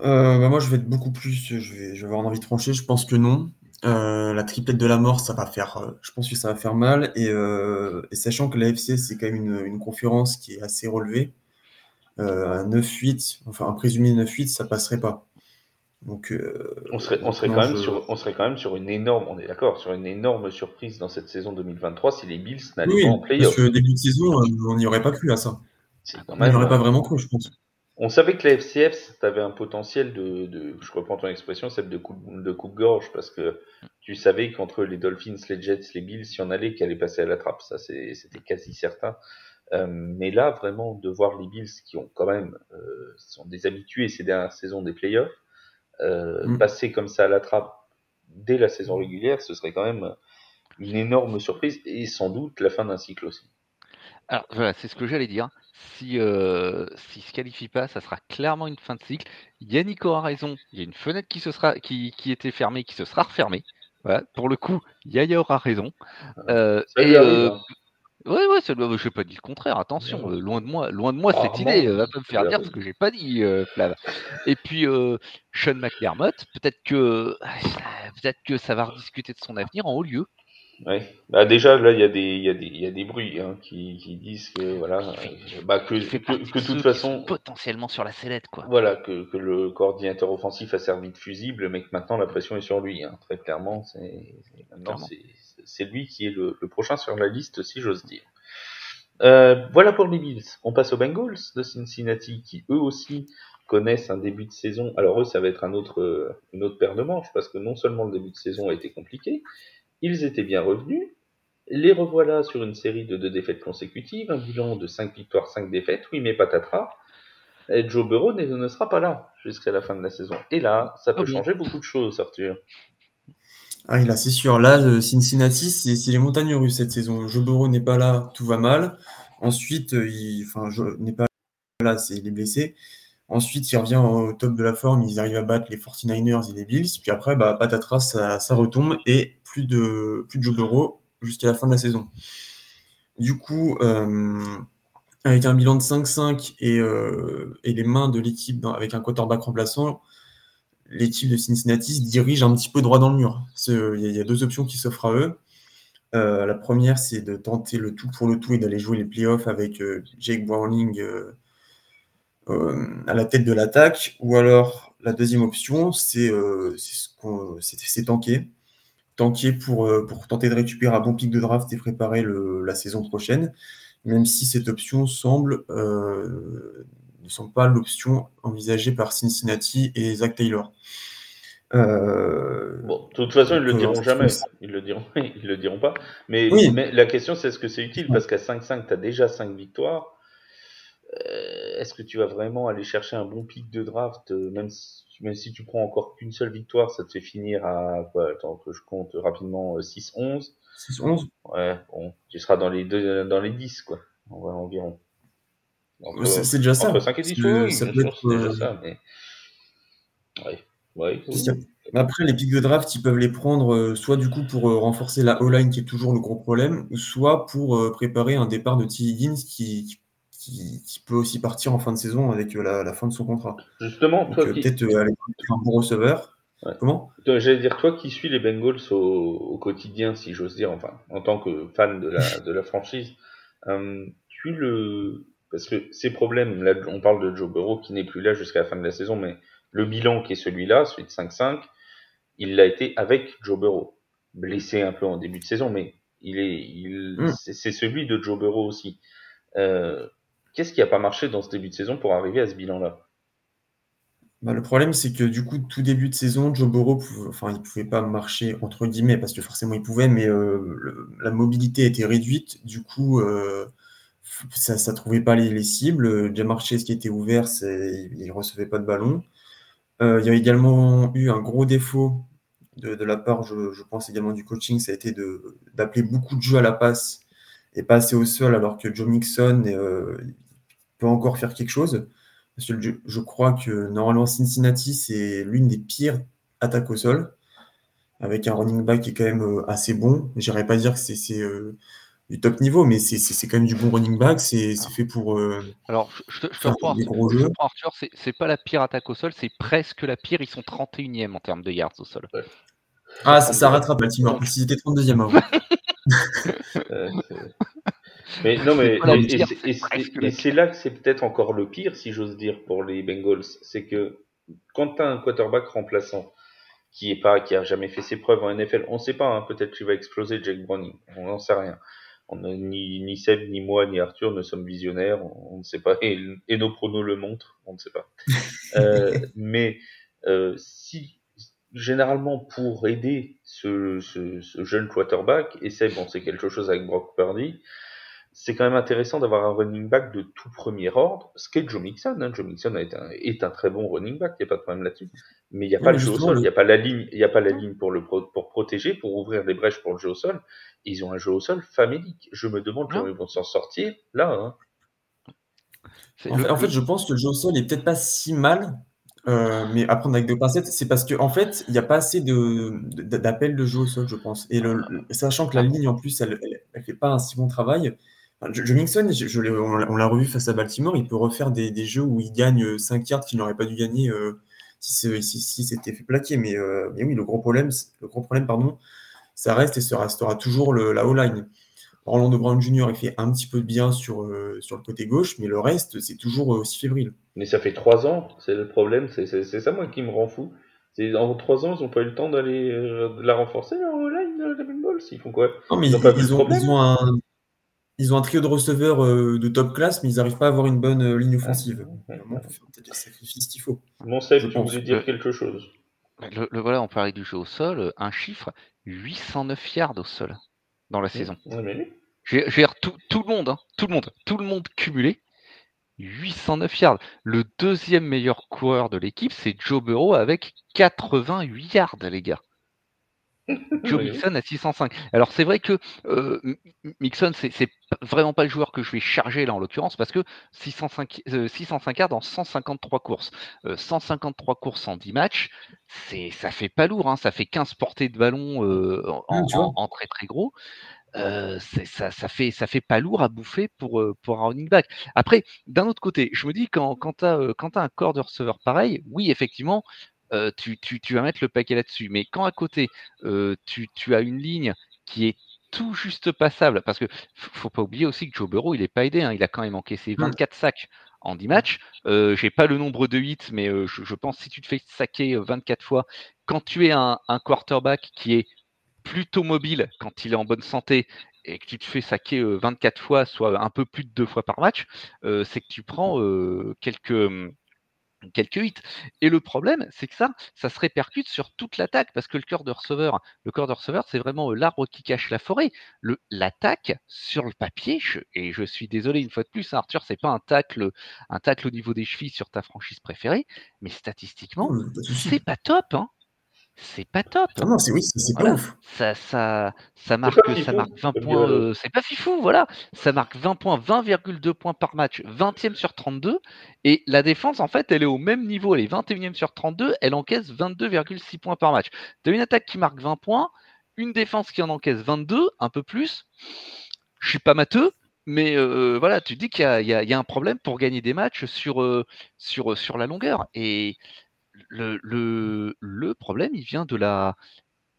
euh, bah, Moi, je vais être beaucoup plus. Je vais, je vais avoir envie de trancher. Je pense que non. Euh, la triplette de la mort, ça va faire. Euh, je pense que ça va faire mal. Et, sachant que l'AFC, c'est quand même une, une, conférence qui est assez relevée. à 9-8, enfin un présumé 9-8, ça passerait pas. Donc, euh, on, serait, on, serait quand même sur, on serait quand même sur une énorme, on est d'accord, sur une énorme surprise dans cette saison 2023 si les Bills n'allaient pas en playoff. Parce que début de saison, euh, on n'y aurait pas cru à ça. on n'y aurait pas vraiment cru, je pense. On savait que la FCF, avait un potentiel de, de, je reprends ton expression, celle de coupe, de coupe-gorge, parce que tu savais qu'entre les Dolphins, les Jets, les Bills, si on allait, qu'elle allait passer à la trappe. Ça, c'était quasi certain. Euh, mais là, vraiment, de voir les Bills qui ont quand même, euh, sont des habitués ces dernières saisons des playoffs, euh, mm. passer comme ça à la trappe dès la saison régulière, ce serait quand même une énorme surprise et sans doute la fin d'un cycle aussi. Alors voilà, c'est ce que j'allais dire. Si euh, s'il se qualifie pas, ça sera clairement une fin de cycle. Yannick a raison. Il y a une fenêtre qui se sera qui, qui était fermée, qui se sera refermée. Voilà. Pour le coup, Yaya aura raison. Euh, et, euh, Oui, ouais, je n'ai pas dit le contraire, attention, euh, loin de moi, loin de moi cette idée, va pas me faire dire ce que j'ai pas dit, euh, Flav. Et puis euh, Sean McDermott, peut-être que peut-être que ça va rediscuter de son avenir en haut lieu. Oui. Bah déjà là il y a des il y a des il y a des bruits hein, qui, qui disent que voilà bah que que, que, de toute façon potentiellement sur la sellette quoi. Voilà que, que le coordinateur offensif a servi de fusible mais que maintenant la pression est sur lui hein. très clairement c'est lui qui est le, le, prochain sur la liste si j'ose dire. Euh, voilà pour les Bills. On passe aux Bengals de Cincinnati qui eux aussi connaissent un début de saison. Alors eux ça va être un autre une autre paire de manches parce que non seulement le début de saison a été compliqué ils étaient bien revenus. Les revoilà sur une série de deux défaites consécutives, un bilan de 5 victoires, 5 défaites. Oui, mais patatras. Et Joe Burrow ne, sera pas là jusqu'à la fin de la saison. Et là, ça peut changer beaucoup de choses, Arthur. Ah, là, c'est sûr. Là, euh, Cincinnati, c'est les montagnes russes cette saison. Joe Burrow n'est pas là, tout va mal. Ensuite, euh, il, enfin, n'est pas là, c'est il est blessé. Ensuite, il revient au top de la forme, ils arrivent à battre les 49ers et les Bills. Puis après, bah, patatras, ça, ça retombe et plus de, plus de Joe jusqu'à la fin de la saison. Du coup, euh, avec un bilan de 5-5 euh, et, les mains de l'équipe avec un quarterback remplaçant, l'équipe de Cincinnati se dirige un petit peu droit dans le mur. Il y, a deux options qui s'offrent à eux. Euh, la première, c'est de tenter le tout pour le tout et d'aller jouer les playoffs avec Jake Browning à la tête de l'attaque, ou alors la deuxième option, c'est euh, tanker. Tanker pour, euh, pour tenter de récupérer un bon pic de draft et préparer la saison prochaine, même si cette option semble ne semble pas l'option envisagée par Cincinnati et Zach Taylor. bon, de toute façon, ils le diront jamais. Ils le diront, ils le diront pas. Mais, mais la question, c'est est-ce que c'est utile? Parce qu'à 5-5, tu as déjà 5 victoires. Euh, est-ce que tu vas vraiment aller chercher un bon pic de draft, euh, même si, même si tu prends encore qu'une seule victoire, ça te fait finir à quoi Attends que je compte rapidement 6-11. Euh, 6-11 Ouais, bon, tu seras dans les deux, dans les 10 quoi, environ. C'est déjà ça. Entre 5 et 10, oui, ça peut être, déjà ça, mais ouais. Ouais, Après, les pics de draft, ils peuvent les prendre soit du coup pour renforcer la O-line qui est toujours le gros problème, soit pour préparer un départ de T. Higgins qui, qui qui, peut aussi partir en fin de saison avec euh, la, fin de son contrat. Justement, toi euh, Peut-être euh, aller un bon receveur. Comment? J'allais dire, toi qui suis les Bengals au, quotidien, si j'ose dire, enfin, en tant que fan de la, de la franchise, tu le. Parce que ces problèmes, là, on parle de Joe Burrow qui n'est plus là jusqu'à la fin de la saison, mais le bilan qui est celui-là, celui de 5-5, il l'a été avec Joe Burrow. Blessé un peu en début de saison, mais il est, il, hmm. c'est celui de Joe Burrow aussi. Euh, Qu'est-ce qui n'a pas marché dans ce début de saison pour arriver à ce bilan-là? Bah, le problème, c'est que du coup, tout début de saison, Joe Burrow, enfin, il ne pouvait pas marcher entre guillemets, parce que forcément il pouvait, mais euh, la mobilité était réduite. Du coup, euh, ça ne trouvait pas les, cibles. Jamar Chase qui était ouvert, il ne recevait pas de ballon. Euh, il y a également eu un gros défaut de, la part, je, je, pense également du coaching, ça a été d'appeler beaucoup de jeux à la passe et pas assez au sol, alors que Joe Mixon peut encore faire quelque chose. Parce que je, crois que normalement Cincinnati, c'est l'une des pires attaques au sol, avec un running back qui est quand même euh, assez bon. Je n'irais pas dire que c'est euh, du top niveau, mais c'est quand même du bon running back. C'est fait pour. Euh, Alors, je te, je reprends, Arthur, c'est pas la pire attaque au sol, c'est presque la pire. Ils sont 31e en termes de yards au sol. Ah, ça, ça rattrape Baltimore. S'ils étaient 32e avant. Mais non, mais et, c'est là que c'est peut-être encore le pire, si j'ose dire, pour les Bengals, c'est que quand tu as un quarterback remplaçant qui est pas, qui a jamais fait ses preuves en NFL, on ne sait pas, hein, peut-être qu'il va exploser Jake Browning, on n'en sait rien. On a, ni, ni Seb, ni moi, ni Arthur ne sommes visionnaires, on, ne sait pas, et, nos pronos le montrent, on ne sait pas. euh, mais euh, si généralement pour aider ce, ce, ce, jeune quarterback, et Seb, on sait quelque chose avec Brock Purdy, c'est quand même intéressant d'avoir un running back de tout premier ordre, ce qu'est Joe Mixon. Hein. Joe Mixon est un, est un, très bon running back, il n'y a pas de problème là-dessus. Mais il n'y a pas le jeu au sol, il n'y a pas la ligne, il y a pas la ligne pour le pour protéger, pour ouvrir des brèches pour le jeu au sol. Ils ont un jeu au sol famélique. Je me demande comment ils vont s'en sortir là. Hein. En, fait, je pense que le jeu au sol est peut-être pas si mal, euh, mais à prendre avec des pincettes, c'est parce qu'en en fait, il n'y a pas assez d'appels de, de, jeu au sol, je pense. Et le, sachant que la ligne, en plus, elle ne fait pas un si bon travail, Joe Mixon, je, on l'a revu face à Baltimore, il peut refaire des, jeux où il gagne 5 euh, yards qu'il n'aurait pas dû gagner euh, si, c'était fait plaquer. Mais, euh, mais, oui, le gros problème, le gros problème pardon, ça reste et ça restera toujours le, la O-line. Orlando Brown Jr. il fait un petit peu de bien sur, euh, sur le côté gauche, mais le reste, c'est toujours aussi fébrile. Mais ça fait trois ans, c'est le problème, c'est ça moi qui me rend fou. En trois ans, ils n'ont pas eu le temps d'aller la renforcer, leur line de la Ball Ils font quoi? Non, mais ils, ils, ont, ils, ont, un, ils ont un trio de receveurs euh, de top classe, mais ils n'arrivent pas à avoir une bonne euh, ligne offensive. Ah, il faut faire peut-être les sacrifices qu'il faut. Mon Seb, tu voulais dire quelque chose le, le, voilà, on parlait du jeu au sol. Un chiffre 809 yards au sol dans la saison. J'ai tout, tout, le monde, hein, tout le monde, tout le monde cumulé. 809 yards. Le deuxième meilleur coureur de l'équipe, c'est Joe Burrow avec 88 yards, les gars. Joe Mixon à 605. Alors c'est vrai que euh, Mixon, c'est vraiment pas le joueur que je vais charger là en l'occurrence parce que 605, 605 euh, yards en 153 courses. 153 euh, courses en 10 matchs, ça fait pas lourd, hein, ça fait 15 portées de ballon en, très très gros. ça, ça, fait, ça fait pas lourd à bouffer pour, pour un running back. Après, d'un autre côté, je me dis quand, quand tu as, as, un corps de receveur pareil, oui, effectivement, tu, vas mettre le paquet là-dessus. Mais quand à côté, tu, as une ligne qui est tout juste passable, parce que faut pas oublier aussi que Joe Burrow, il n'est pas aidé, hein, il a quand même encaissé 24 mmh. sacs en 10 matchs. Euh, j'ai pas le nombre de hits, mais je, pense si tu te fais saquer 24 fois, quand tu es un, quarterback qui est plutôt mobile, quand il est en bonne santé, et que tu te fais saquer 24 fois, soit un peu plus de deux fois par match, c'est que tu prends quelques mmh, quelques hits. Et le problème, c'est que ça, ça se répercute sur toute l'attaque, parce que le cœur de receveur, le cœur de receveur, c'est vraiment l'arbre qui cache la forêt. L'attaque, sur le papier, et je suis désolé une fois de plus, hein, Arthur, c'est pas un tacle, un tacle au niveau des chevilles sur ta franchise préférée, mais statistiquement, c'est pas top. Hein c'est pas top. Ah non, c'est oui, c'est pas ouf. Ça, ça, ça marque, ça marque 20 points. Euh, c'est pas fifou, voilà. Ça marque 20 points, 20,2 points par match, 20e sur 32. Et la défense, en fait, elle est au même niveau. Elle est 21e sur 32. Elle encaisse 22,6 points par match. Tu as une attaque qui marque 20 points, une défense qui en encaisse 22, un peu plus. Je suis pas matheux, mais euh, voilà, tu dis qu'il y, y, a un problème pour gagner des matchs sur, euh, sur, sur la longueur. Et le, problème, il vient de la.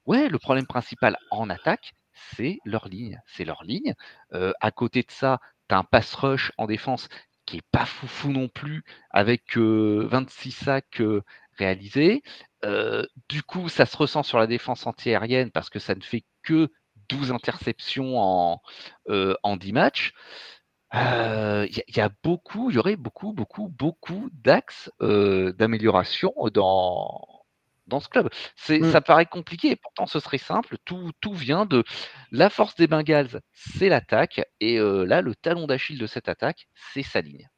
Ouais, le problème principal en attaque, c'est leur ligne. C'est leur ligne. Euh, à côté de ça, tu as un pass rush en défense qui est pas foufou non plus, avec 26 euh, sacs euh, réalisés. du coup, ça se ressent sur la défense antiaérienne parce que ça ne fait que 12 interceptions en 10 matchs. Il y, a beaucoup, il y aurait beaucoup, beaucoup, beaucoup d'axes d'amélioration dans, dans ce club. C'est, mmh. Ça paraît compliqué, pourtant ce serait simple. Tout, tout vient de la force des Bengals, c'est l'attaque, et là, le talon d'Achille de cette attaque, c'est sa ligne.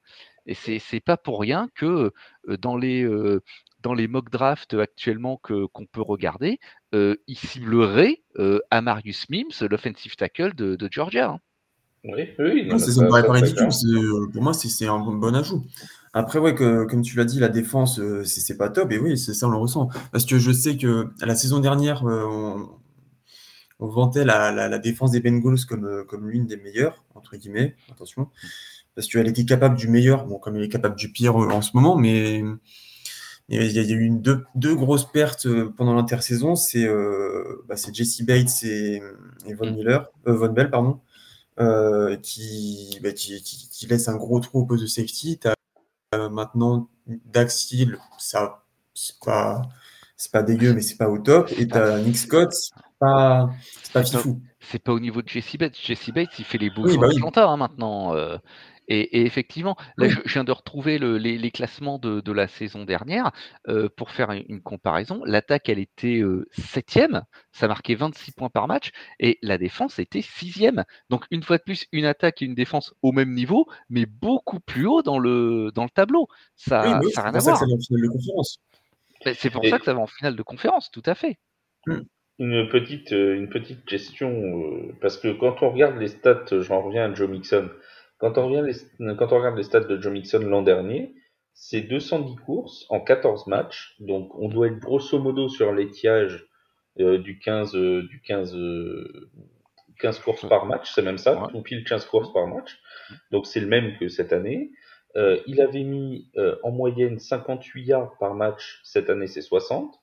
Et c'est, c'est pas pour rien que dans les dans les mock drafts actuellement que, qu'on peut regarder, il ciblerait Amarius Mims, l'offensive tackle de, de Georgia. Hein. Oui, oui. Non, ça, me paraît pas ridicule. Euh, pour moi, c'est un bon ajout. Après, ouais, que, comme tu l'as dit, la défense, euh, c'est pas top. Et oui, c'est ça, on le ressent. Parce que je sais que la saison dernière, euh, on, vantait la, la, défense des Bengals comme, comme l'une des meilleures, entre guillemets. Attention. Parce qu'elle était capable du meilleur, bon, comme elle est capable du pire en ce moment, mais il y a eu une, deux, deux, grosses pertes pendant l'intersaison. C'est bah, Jesse Bates et, et Von Miller, Von Bell, pardon. Euh, bah, qui, qui, laisse un gros trou au poste de safety. As euh, maintenant Dax Hill, ça, c'est pas, c'est pas dégueu, mais c'est pas au top. Et tu as Nick Scott, c'est pas, c'est pas fifou. C'est pas au niveau de Jesse Bates. Jesse Bates, il fait les beaux oui, bah hein, maintenant. Euh, et, effectivement, là, je, viens de retrouver les, classements de, la saison dernière euh, pour faire une, comparaison. L'attaque, elle était euh, septième, ça marquait 26 points par match, et la défense était sixième. Donc, une fois de plus, une attaque et une défense au même niveau, mais beaucoup plus haut dans le, dans le tableau. Ça n'a rien à voir. C'est pour ça que ça va en finale de conférence, tout à fait. Mmh. Une petite, euh, une petite question, parce que quand on regarde les stats, j'en reviens à Joe Mixon, quand on, regarde les stats de Joe Mixon l'an dernier, c'est 210 courses en 14 matchs. Donc on doit être grosso modo sur l'étiage euh, du 15, euh, du 15, 15 euh, courses par match, c'est même ça, on pile 15 courses par match. Donc c'est le même que cette année. il avait mis en moyenne 58 yards par match, cette année c'est 60.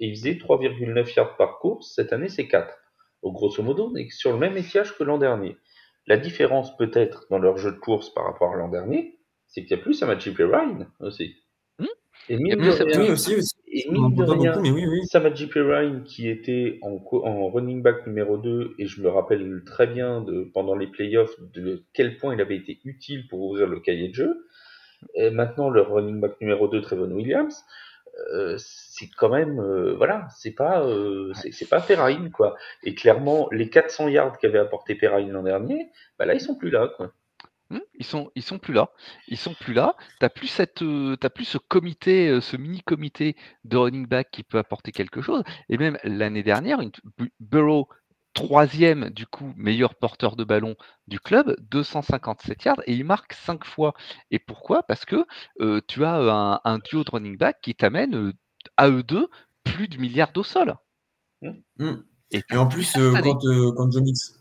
Et il faisait 3,9 yards par course, cette année c'est 4. au grosso modo, on est sur le même étiage que l'an dernier. La différence peut-être dans leur jeu de course par rapport à l'an dernier, c'est qu'il y a plus Samaji Perrine aussi. Hmm? Et Il y a mine plus de Samaji rien, aussi, aussi. et mine en de voit pas rien, beaucoup, mais oui, oui. Samaji Perrine qui était en, running back numéro 2, et je me rappelle très bien de, pendant les playoffs de quel point il avait été utile pour ouvrir le cahier de jeu. Et maintenant, le running back numéro 2, Trevon Williams, euh, c'est quand même, euh, voilà, c'est pas, euh, c'est pas Perrine, quoi. Et clairement, les 400 yards qu'avait apporté Perrine l'an dernier, bah là, ils sont plus là, quoi. Hmm, ils sont, ils sont plus là. Ils sont plus là. T'as plus cette, euh, t'as plus ce comité, ce mini comité de running back qui peut apporter quelque chose. Et même l'année dernière, une, Bu- Burrow troisième du coup meilleur porteur de ballon du club, 257 yards et il marque 5 fois. Et pourquoi? Parce que euh, tu as un, un duo de running back qui t'amène euh, à eux deux plus de milliards au sol. Hmm. Et, Et en plus, euh, année- quand, euh, Mix...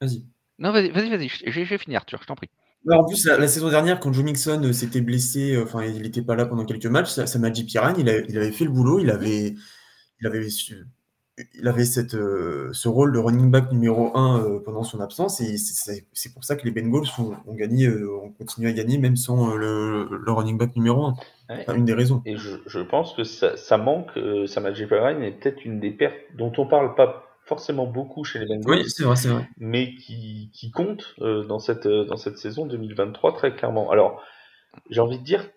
Vas-y. non vas-y, vas-y, vas-y, je, vais finir, Arthur, je t'en prie. Alors, en plus, la, la saison dernière, quand Joe Mixon euh, s'était blessé, euh, enfin, il n'était pas là pendant quelques matchs, ça, Samaji Piran, il, a- il avait fait le boulot, il avait, il avait, su- il avait cette, euh, ce rôle de running back numéro 1 pendant son absence, et c'est- c'est c'est pour ça que les Bengals ont, ont gagné, euh, ont continué à gagner, même sans euh, le, le running back numéro 1. Ouais. Enfin, une des raisons. Et je, je pense que ça, ça manque, euh, Samaji Perrine est peut-être une des pertes dont on parle pas forcément beaucoup chez les Bengals. Oui, c'est vrai, c'est vrai. mais qui, qui compte euh, dans, cette, euh, dans cette saison 2023 très clairement. Alors, j'ai envie de dire,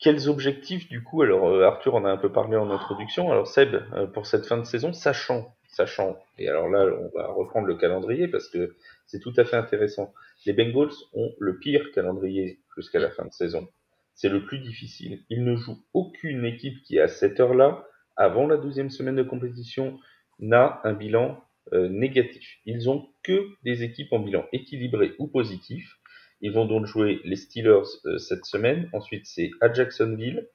quels objectifs du coup Alors, euh, Arthur en a un peu parlé en introduction. Alors, Seb, euh, pour cette fin de saison, sachant, sachant, et alors là, on va reprendre le calendrier parce que c'est tout à fait intéressant. Les Bengals ont le pire calendrier jusqu'à la fin de saison. C'est le plus difficile. Ils ne jouent aucune équipe qui, à cette heure-là, avant la douzième semaine de compétition, n'a un bilan euh, négatif. Ils ont que des équipes en bilan équilibré ou positif. Ils vont donc jouer les Steelers euh, cette semaine. Ensuite, c'est à Jacksonville,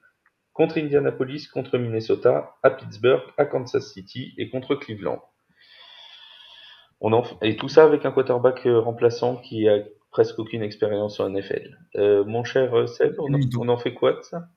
contre Indianapolis, contre Minnesota, à Pittsburgh, à Kansas City et contre Cleveland. On en... Et tout ça avec un quarterback euh, remplaçant qui a presque aucune expérience en NFL. Euh, mon cher Seb, on en, on en fait quoi de ça?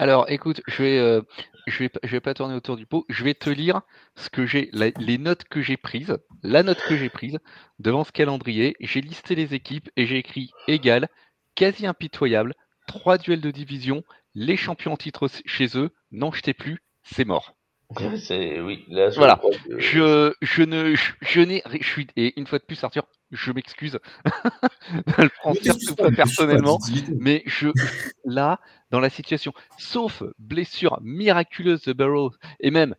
Alors, écoute, je vais, euh, je vais, je vais pas tourner autour du pot. Je vais te lire ce que j'ai, les notes que j'ai prises, la note que j'ai prise devant ce calendrier. J'ai listé les équipes et j'ai écrit égal, quasi impitoyable, trois duels de division, les champions en titre chez eux. N'en jetez plus, c'est mort. C'est oui, là je Voilà. que- Je, je ne, je, je n'ai, je suis et une fois de plus, Arthur, je m'excuse de le prendre surtout pas personnellement. Mais je, là, dans la situation, sauf blessure miraculeuse de Burrow, et même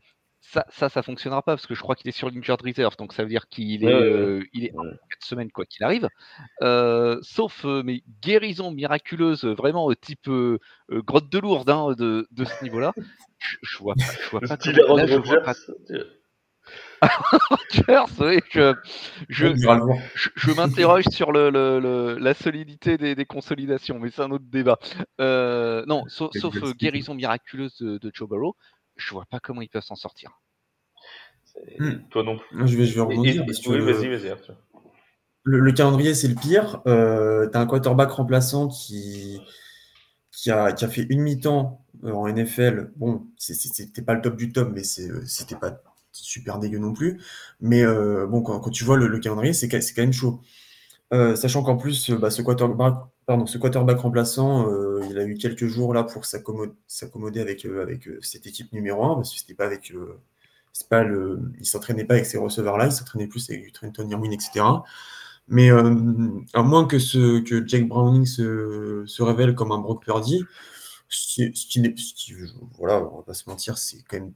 ça, ça, ça fonctionnera pas parce que je crois qu'il est sur l'injured reserve, donc ça veut dire qu'il est, Ouais, euh, il est en Ouais. quatre semaines quoi qu'il arrive. Euh, sauf euh, mais guérison miraculeuse, vraiment euh, type grotte de Lourdes hein, de, de ce niveau-là. Je, je vois pas, je vois pas comment- là, je vois pas oui, je, je, je, je m'interroge sur le, le- le- la solidité des, des consolidations, mais c'est un autre débat. Euh, non, sauf, euh, guérison miraculeuse de, de Joe Burrow, je vois pas comment ils peuvent s'en sortir. Hmm. Toi non plus. Je vais, je vais rebondir et- parce que oui, le- vas-y, vas-y, Arthur. le, le calendrier, c'est le pire. Euh, tu as un quarterback remplaçant qui, qui, a, qui a fait une mi-temps euh, en NFL. Bon, c'est- c'est- c'était pas le top du top, mais euh, c'était pas super dégueu non plus. Mais euh, bon, quand, quand tu vois le, le calendrier, c'est quand c'est quand même chaud. Euh, sachant qu'en plus, euh, bah, ce quarterback, pardon, ce quarterback remplaçant, euh, il a eu quelques jours là pour s'accommoder, avec, euh, avec cette équipe numéro 1, parce que c'était pas avec, pas le, il s'entraînait pas avec ces receveurs-là, il s'entraînait plus avec Trenton Irwin, etc. Mais à moins que, ce, que Jake Browning se, se révèle comme un Brock Purdy, ce qui, voilà, on va pas se mentir, c'est quand même.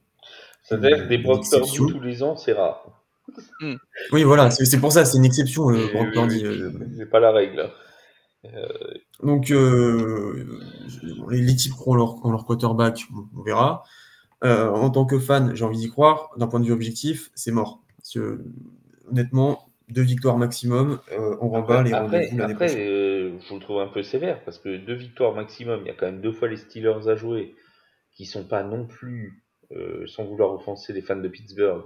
C'est-à-dire des Brock Purdy tous les ans, c'est rare. Oui, voilà, c'est pour ça, c'est une exception, le Oui, Brock oui, euh, C'est pas la règle. hein. Donc, euh, les, les types qui ont leur, ont leur quarterback, on verra. Euh, en tant que fan, j'ai envie d'y croire. D'un point de vue objectif, c'est mort. Parce que, honnêtement, deux victoires maximum, euh, on rembat les Après, rendez-vous l'année après euh, je vous trouve un peu sévère parce que deux victoires maximum, il y a quand même deux fois les Steelers à jouer qui sont pas non plus, euh, sans vouloir offenser les fans de Pittsburgh,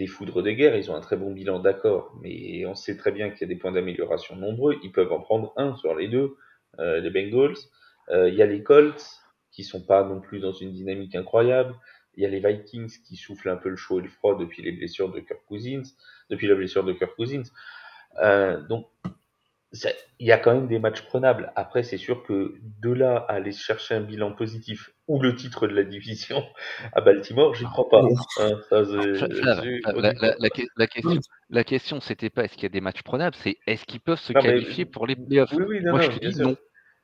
des foudres de guerre. Ils ont un très bon bilan, d'accord, mais on sait très bien qu'il y a des points d'amélioration nombreux. Ils peuvent en prendre un sur les deux, euh, les Bengals. Euh, Il y a les Colts qui sont pas non plus dans une dynamique incroyable. Il y a les Vikings qui soufflent un peu le chaud et le froid depuis les blessures de Kirk Cousins, depuis la blessure de Kirk Cousins. Euh, donc, il y a quand même des matchs prenables. Après, c'est sûr que de là à aller chercher un bilan positif ou le titre de la division à Baltimore, j'y crois pas. la, question, c'était pas est-ce qu'il y a des matchs prenables, c'est est-ce qu'ils peuvent se qualifier pour les playoffs? Moi, je te dis non.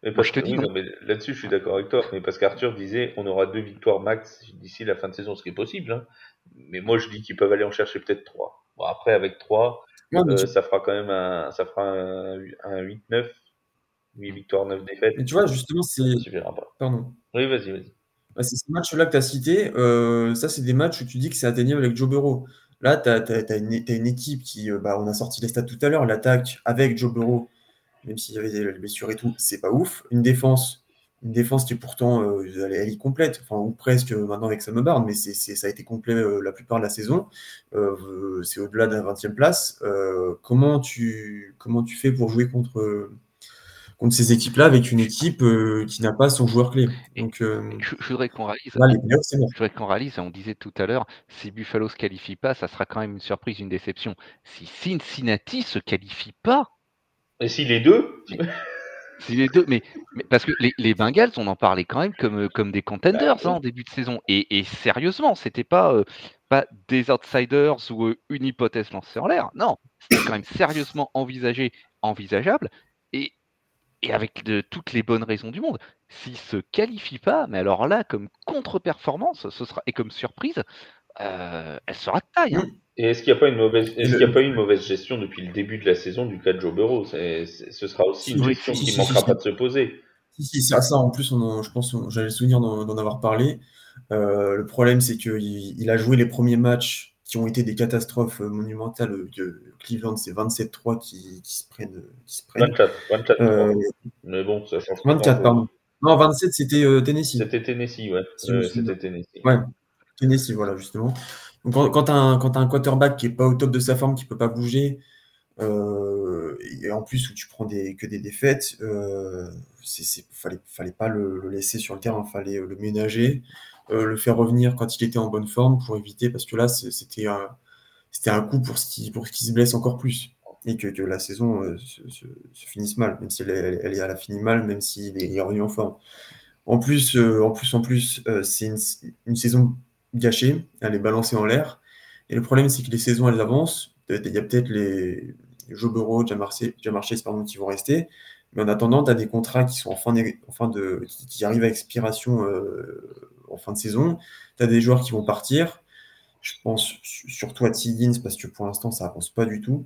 je te dis non. là-dessus, je suis d'accord avec toi. Mais parce qu'Arthur disait, on aura deux victoires max d'ici la fin de saison, ce qui est possible. Hein. Mais moi, je dis qu'ils peuvent aller en chercher peut-être trois. Bon, après, avec trois, euh, ça fera quand même un, ça fera un, 8-9. 8 victoires, 9 défaites. Mais tu vois, justement, c'est. Pardon. Oui, vas-y, vas-y. Bah, c'est ces matchs-là que tu as cités. Euh, ça, c'est des matchs où tu dis que c'est atteignable avec Joe Burrow. Là, tu as, une équipe qui. Euh, bah, on a sorti les stats tout à l'heure. L'attaque avec Joe Burrow, même s'il y avait des blessures et tout, c'est pas ouf. Une défense une défense qui est pourtant euh, elle, est complète, enfin ou presque euh, maintenant avec Sam Barnes, mais c'est, ça a été complet euh, la plupart de la saison. c'est au-delà de la 20e place. comment, tu, comment tu fais pour jouer contre, contre ces équipes-là avec une équipe qui n'a pas son joueur clé? Donc, je, voudrais qu'on réalise. je voudrais qu'on réalise, on disait tout à l'heure, si Buffalo se qualifie pas, ça sera quand même une surprise, une déception. Si Cincinnati se qualifie pas. Et si les deux les deux, mais, parce que les, les, Bengals, on en parlait quand même comme, comme des contenders bah hein, en début de saison. Et, et sérieusement, c'était pas, euh, pas des outsiders ou euh, une hypothèse lancée en l'air. Non, c'était quand même sérieusement envisagé, envisageable. Et, et avec de, toutes les bonnes raisons du monde. S'ils se qualifient pas, mais alors là, comme contre-performance, ce sera et comme surprise, euh, elle sera de taille. Hein. Et est-ce qu'il n'y a pas une mauvaise, est-ce qu'il y a pas eu une mauvaise gestion depuis le début de la saison du cas de Joe Burrow? Ce sera aussi une question qui ne manquera pas de se poser. Si, si, c'est ça. En plus, on je pense, j'avais le souvenir d'en avoir parlé. Euh, le problème, c'est qu'il il a joué les premiers matchs qui ont été des catastrophes monumentales. De Cleveland, c'est 27-3 qui, qui, se prennent. Qui se prennent. 24, 24 euh, Mais bon, ça change 24, pardon. Non, 27, c'était euh, Tennessee. C'était Tennessee, ouais. c'était Tennessee. Ouais, Tennessee, voilà, justement. Quand, tu as, un quarterback qui n'est pas au top de sa forme, qui ne peut pas bouger, euh, et en plus où tu prends que des défaites, euh, il fallait, fallait pas le, laisser sur le terrain, il fallait le ménager, euh, le faire revenir quand il était en bonne forme pour éviter, parce que là, c'était un, un coup pour ce qui, pour se blesse encore plus. Et que, la saison se, finisse mal, même si elle, elle, fini mal, même s'il est, revenu en forme. En plus, en plus, en plus, c'est une, saison gâchée, elle est balancée en l'air. Et le problème, c'est que les saisons, elles avancent. Il y a peut-être les Joe Burrow, Jamar Chase, pardon, qui vont rester. Mais en attendant, tu as des contrats qui sont en fin de, qui, arrivent à expiration euh, en fin de saison. Tu as des joueurs qui vont partir. Je pense surtout à T. parce que pour l'instant, ça avance pas du tout.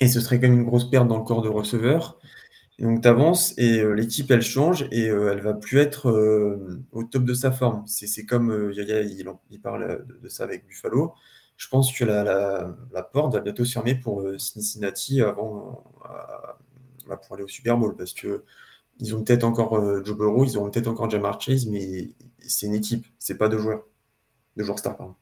Et ce serait quand même une grosse perte dans le corps de receveur donc, tu avances et euh, l'équipe, elle change et euh, elle va plus être euh, au top de sa forme. C'est comme Yaya, il, parle de, ça avec Buffalo. Je pense que la, porte va bientôt se fermer pour Cincinnati avant, pour aller au Super Bowl parce que ils ont peut-être encore Joe Burrow, ils auront peut-être encore Jamar Chase, mais c'est une équipe, c'est pas deux joueurs, deux joueurs stars, pardon.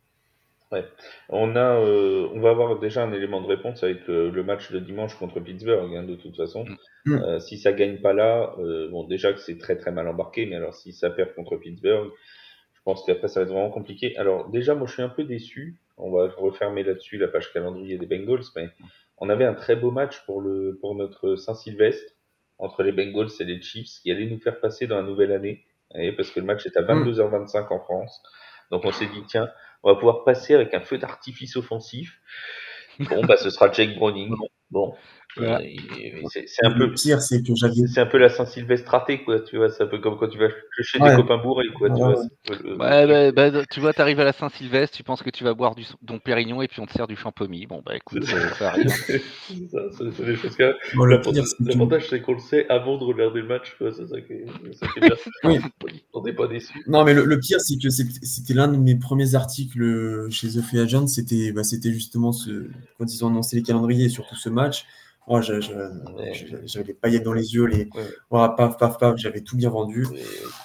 Ouais. On a, euh, on va avoir déjà un élément de réponse avec euh, le match de dimanche contre Pittsburgh, hein, de toute façon. Mm. Mm. Euh, si ça gagne pas là, bon, déjà que c'est très très mal embarqué, mais alors si ça perd contre Pittsburgh, je pense qu'après ça va être vraiment compliqué. Alors déjà, moi je suis un peu déçu. On va refermer là-dessus la page calendrier des Bengals, mais on avait un très beau match pour le pour notre Saint-Sylvestre entre les Bengals et les Chiefs qui allait nous faire passer dans la nouvelle année, parce que le match est à 22h25 mm. en France. Donc on s'est dit tiens, on va pouvoir passer avec un feu d'artifice offensif. Bon, bah, ce sera Jake Browning. Bon, c'est un peu pire, c'est que j'avais. C'est un peu la Saint-Sylvestre ratée, quoi. Tu vois, c'est un peu comme quand tu vas chez des copains bourrés, quoi. Tu vois, ouais, bah, bah, tu vois, t'arrives à la Saint-Sylvestre, tu penses que tu vas boire du Don Pérignon et puis on te sert du champomis. Bon, bah écoute, ça, arrive. c'est des choses que. L'avantage, c'est qu'on le sait avant de regarder le match. C'est ça qui est, bien. oui. On n'est pas déçu. Non, mais le, pire, c'est que c'était l'un de mes premiers articles chez The Free Agent. C'était bah, justement ce, quand ils ont annoncé les calendriers, surtout ce match. Oh, j'avais les paillettes dans les yeux, les ouais. paf, paf, paf, j'avais tout bien vendu.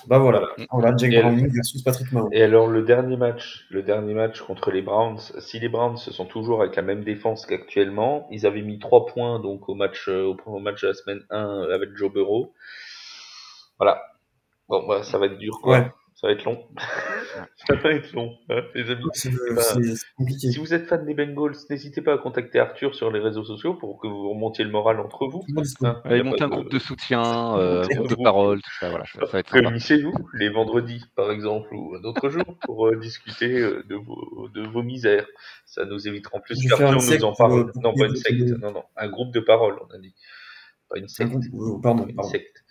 Bah voilà, voilà Browning versus Patrick Mahomes. Et alors le dernier match, le dernier match contre les Browns, si les Browns sont toujours avec la même défense qu'actuellement, ils avaient mis 3 points donc au match euh, au premier match de la semaine 1 avec Joe Burrow. Voilà. Bon, bah, ça va être dur quoi. Ça va être long. ça va être long, hein, les amis. Si vous êtes fan des Bengals, n'hésitez pas à contacter Arthur sur les réseaux sociaux pour que vous remontiez le moral entre vous. Hein, monter un groupe de soutien, euh, groupe de parole, tout ça. Voilà, ça, va être Réunissez-vous les vendredis, par exemple, ou d'autres jours pour euh, discuter euh, de, vos, de vos misères. Ça nous évitera en plus qu'Arthur nous en parle. Non, pas une secte. Non, non, un groupe de parole, on a dit. Pas une secte. Pardon, pardon. Une secte.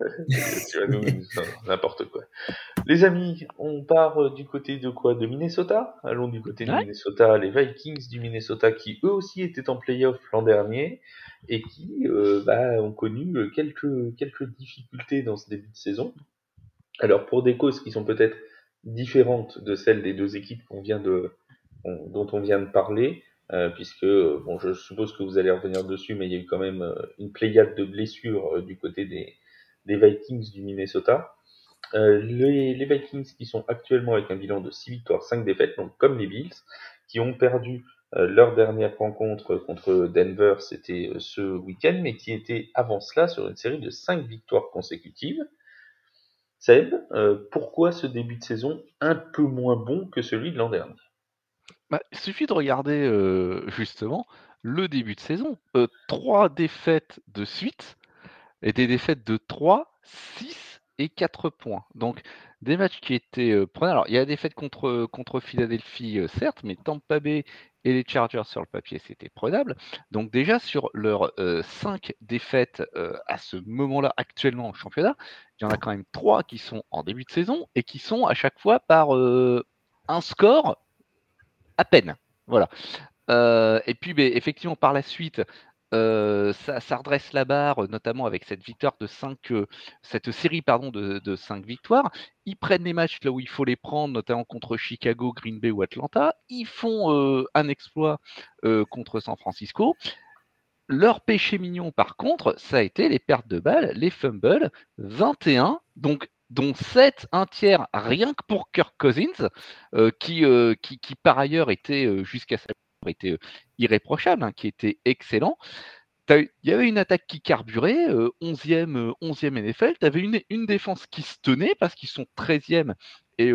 N'importe quoi. Les amis, on part euh, du côté de quoi? De Minnesota? Allons du côté de Minnesota, les Vikings du Minnesota qui eux aussi étaient en playoff l'an dernier et qui euh, bah, ont connu euh, quelques, quelques difficultés dans ce début de saison. Alors pour des causes qui sont peut-être différentes de celles des deux équipes qu'on vient de, dont on vient de parler, puisque bon, je suppose que vous allez revenir dessus, mais il y a eu quand même une pléiade de blessures du côté des, des Vikings du Minnesota. Euh, les, Vikings qui sont actuellement avec un bilan de 6 victoires, 5 défaites, donc comme les Bills, qui ont perdu euh, leur dernière rencontre contre Denver, c'était euh, ce week-end, mais qui étaient avant cela sur une série de 5 victoires consécutives. Seb, pourquoi ce début de saison un peu moins bon que celui de l'an dernier? Bah, Il suffit de regarder justement le début de saison. trois défaites de suite et des défaites de 3, 6 et 4 points. Donc des matchs qui étaient euh, Alors il y a des défaites contre, contre Philadelphie, euh, certes, mais Tampa Bay et les Chargers sur le papier, c'était prenable. Donc déjà sur leurs 5 euh, défaites à ce moment-là actuellement en championnat, il y en a quand même 3 qui sont en début de saison et qui sont à chaque fois par un score à peine. Voilà. et puis, ben, effectivement, par la suite, euh, ça, redresse la barre, notamment avec cette victoire de 5, euh, cette série pardon, de, de 5 victoires. Ils prennent les matchs là où il faut les prendre, notamment contre Chicago, Green Bay ou Atlanta. Ils font euh, un exploit contre San Francisco. Leur péché mignon, par contre, ça a été les pertes de balles, les fumbles, 21, donc dont 7, un tiers, rien que pour Kirk Cousins, qui, qui, par ailleurs était jusqu'à sa était irréprochable, hein, qui était excellent. Il y avait une attaque qui carburait, 11e, 11e NFL. Tu avais une, une défense qui se tenait parce qu'ils sont 13e et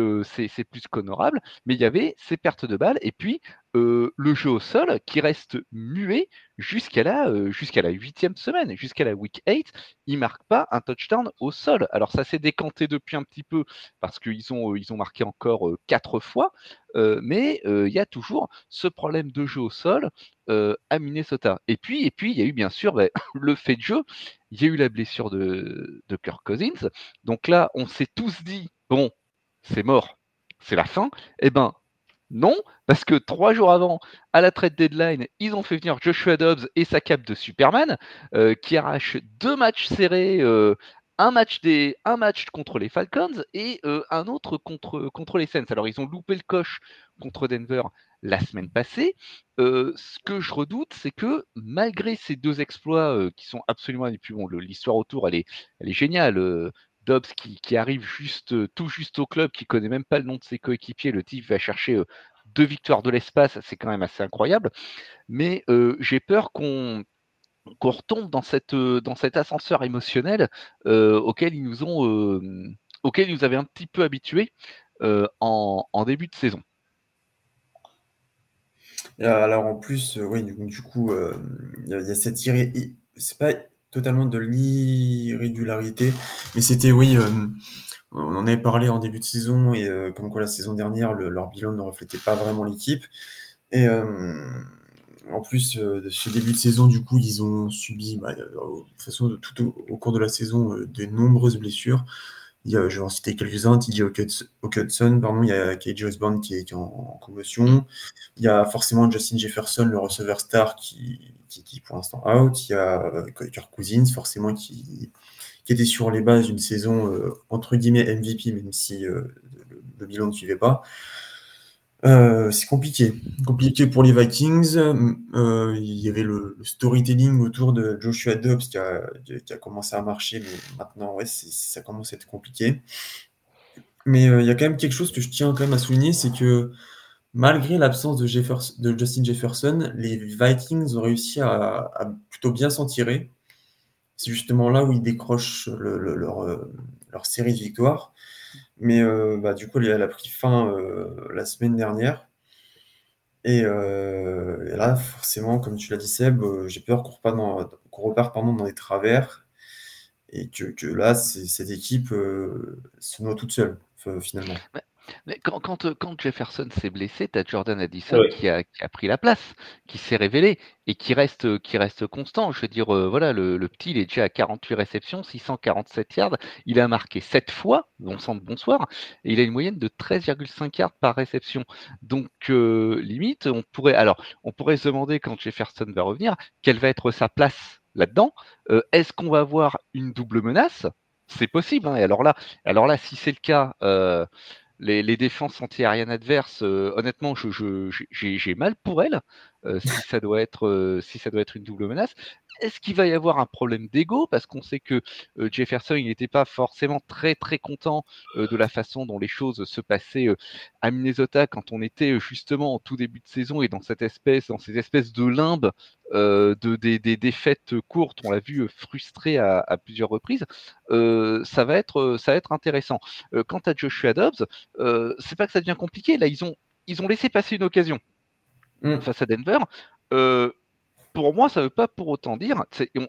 c'est plus qu'honorable. Mais il y avait ces pertes de balles et puis le jeu au sol qui reste muet jusqu'à la jusqu'à la huitième semaine, jusqu'à la week 8, ils marquent pas un touchdown au sol. Alors ça s'est décanté depuis un petit peu parce qu'ils ont ils ont marqué encore quatre fois, mais il y a toujours ce problème de jeu au sol à Minnesota. Et puis et puis il y a eu bien sûr bah, le fait de jeu. Il y a eu la blessure de Kirk Cousins. Donc là, on s'est tous dit bon, c'est mort, c'est la fin. Eh ben non, parce que trois jours avant, à la trade deadline, ils ont fait venir Joshua Dobbs et sa cape de Superman, euh, qui arrache deux matchs serrés, euh, un, match contre les Falcons et euh, un autre contre, les Saints. Alors, ils ont loupé le coche contre Denver la semaine passée. ce que je redoute, c'est que malgré ces deux exploits qui sont absolument... Et puis bon, l'histoire autour, elle est, elle est géniale. Dobbs qui, arrive juste euh, tout juste au club, qui connaît même pas le nom de ses coéquipiers. Le type va chercher euh, deux victoires de l'espace, c'est quand même assez incroyable. Mais euh, j'ai peur qu'on retombe dans, cet ascenseur émotionnel auquel ils nous avaient un petit peu habitués en, début de saison. Alors en plus, oui, du, coup, il y, a cette c'est pas totalement de l'irrégularité. Mais c'était, oui, euh, on en avait parlé en début de saison, et euh, comme quoi la saison dernière, leur bilan ne reflétait pas vraiment l'équipe. Et euh, en plus, de ce début de saison, du coup, ils ont subi, bah, de toute façon, tout au, cours de la saison, de nombreuses blessures. Je vais en citer quelques-uns. TJ Hawkinson, pardon, il y a KJ Osborne qui est, en, commotion. Il y a forcément Justin Jefferson, le receveur star, qui, qui, pour l'instant out. Il y a euh, Kirk Cousins, forcément, qui, qui était sur les bases d'une saison euh, entre guillemets MVP, même si euh, le, bilan ne suivait pas. C'est compliqué. Compliqué pour les Vikings. il y avait le, storytelling autour de Joshua Dobbs qui a, commencé à marcher, mais maintenant, ouais, ça commence à être compliqué. Mais il y a quand même quelque chose que je tiens quand même à souligner, c'est que Malgré l'absence de, Justin Jefferson, les Vikings ont réussi à, plutôt bien s'en tirer. C'est justement là où ils décrochent leur, série de victoires. Mais bah, du coup, elle a pris fin la semaine dernière. Et, là, forcément, comme tu l'as dit, Seb, j'ai peur qu'on reparte, dans, les travers et que, que là, cette équipe se noie toute seule, finalement. Mais quand, quand, quand Jefferson s'est blessé, tu as Jordan Addison qui, a, qui a pris la place, qui s'est révélé et qui reste, qui reste constant. Je veux dire, voilà, le, le, petit, il est déjà à 48 réceptions, 647 yards. Il a marqué 7 fois, bon sang de bonsoir, et il a une moyenne de 13,5 yards par réception. Donc, limite, on pourrait, alors, on pourrait se demander quand Jefferson va revenir, quelle va être sa place là-dedans. Est-ce qu'on va avoir une double menace? C'est possible. Hein, et alors là, alors là, si c'est le cas, les, défenses anti-aériennes adverses, euh, honnêtement, j'ai mal pour elles, euh, euh, si ça doit être une double menace. Est-ce qu'il va y avoir un problème d'ego? Parce qu'on sait que Jefferson, il n'était pas forcément très très content de la façon dont les choses se passaient à Minnesota quand on était justement en tout début de saison et dans cette espèce, dans ces espèces de limbes de des, défaites courtes. On l'a vu frustré à, à, plusieurs reprises. ça va être ça va être intéressant. quant à Joshua Dobbs, c'est pas que ça devient compliqué. Là, ils ont ils ont laissé passer une occasion mmh. face à Denver pour moi, ça ne veut pas pour autant dire.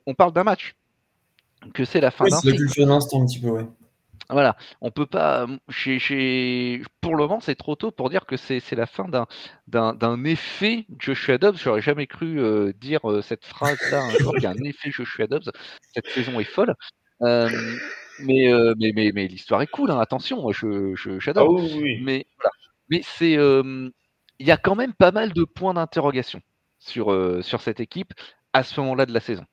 On, parle d'un match, que c'est la fin d'un cycle. un petit peu, Voilà, on peut pas. Pour le moment, c'est trop tôt pour dire que c'est la fin d'un effet Joshua Dobbs. J'aurais jamais cru euh, dire euh, cette phrase-là un jour. Il y a un effet Joshua Dobbs. Cette saison est folle. Euh, mais, mais, mais, mais l'histoire est cool. Hein, attention, j'adore. Je, ah Mais Mais c'est. Il y a quand même pas mal de points d'interrogation sur, euh, sur cette équipe à ce moment-là de la saison.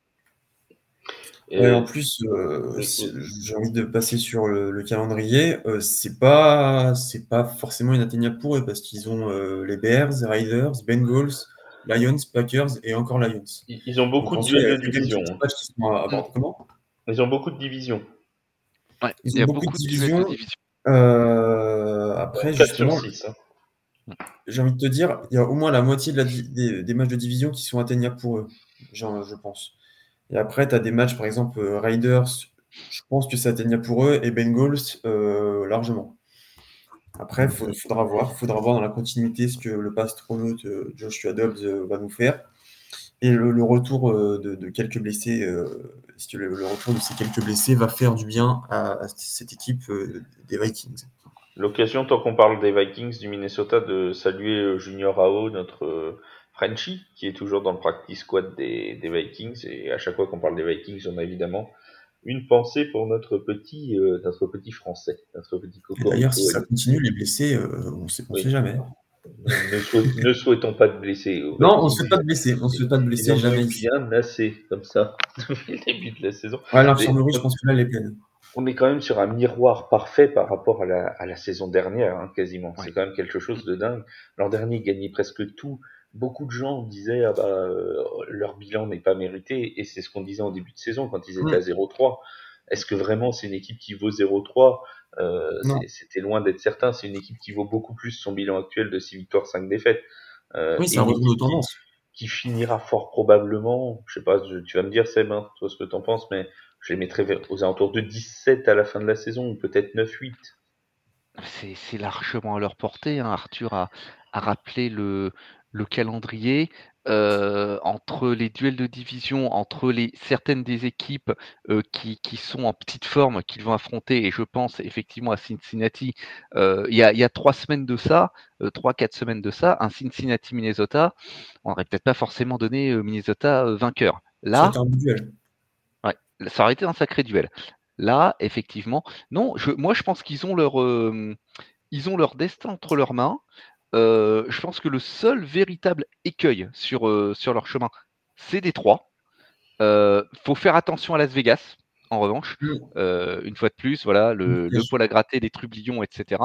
Et en plus, euh, j'ai envie de passer sur le, calendrier. Euh, c'est pas, c'est pas forcément inatteignable pour eux parce qu'ils ont les Bears, Riders, Bengals, Lions, Packers et encore Lions. Ils ont beaucoup de, divisions. Ils ont beaucoup de divisions. ils ont beaucoup, de divisions. après, justement, j'ai envie de te dire, il y a au moins la moitié des, matchs de division qui sont atteignables pour eux, je pense. Et après, tu as des matchs, par exemple, euh, Riders, je pense que c'est atteignable pour eux, et Bengals, euh, largement. Après, il faudra voir. faudra voir dans la continuité ce que le pastronaute euh, Joshua Dobbs va nous faire. Et le, retour de, quelques blessés, le, retour de ces quelques blessés va faire du bien à cette équipe des Vikings? L'occasion, tant qu'on parle des Vikings du Minnesota, de saluer euh, Junior Ao, notre euh, Frenchie, qui est toujours dans le practice squad des, Vikings. Et à chaque fois qu'on parle des Vikings, on a évidemment une pensée pour notre petit, euh, notre petit français, notre petit coco. D'ailleurs, si ça continue, les blessés, on ne sait, jamais. Ne, souhaitons pas de blessés. Non, on ne souhaite pas de blessés. On ne souhaite pas de blessés jamais. bien assez, comme ça, depuis le début de la saison. Ouais, l'infirmerie, je pense que là, elle est pleine on est quand même sur un miroir parfait par rapport à la, à la saison dernière, hein, quasiment. C'est quand même quelque chose de dingue. L'an dernier, ils gagnaient presque tout. Beaucoup de gens disaient ah bah euh, leur bilan n'est pas mérité et c'est ce qu'on disait en début de saison quand ils étaient à 0-3. Est-ce que vraiment c'est une équipe qui vaut 0-3 euh, C'était loin d'être certain. C'est une équipe qui vaut beaucoup plus son bilan actuel de 6 victoires, 5 défaites. Euh, oui, c'est un de tendance. Qui finira fort probablement, je sais pas, tu vas me dire Seb, hein, toi ce que t'en penses, mais je les mettrais aux alentours de 17 à la fin de la saison, ou peut-être 9-8. C'est largement à leur portée. Hein. Arthur a, rappelé le, calendrier. Euh, entre les duels de division, entre les, certaines des équipes euh, qui, sont en petite forme, qu'ils vont affronter, et je pense effectivement à Cincinnati, euh, il y, a, trois semaines de ça, trois, quatre semaines de ça, un Cincinnati-Minnesota, on n'aurait peut-être pas forcément donné Minnesota vainqueur. Là, un duel ça aurait été un sacré duel. Là, effectivement, non, je, moi je pense qu'ils ont leur euh, ils ont leur destin entre leurs mains. Euh, je pense que le seul véritable écueil sur, euh, sur leur chemin, c'est Détroit. Il faut faire attention à Las Vegas, en revanche. Mm. une fois de plus, voilà, le, le poil à gratter, les trublions, etc.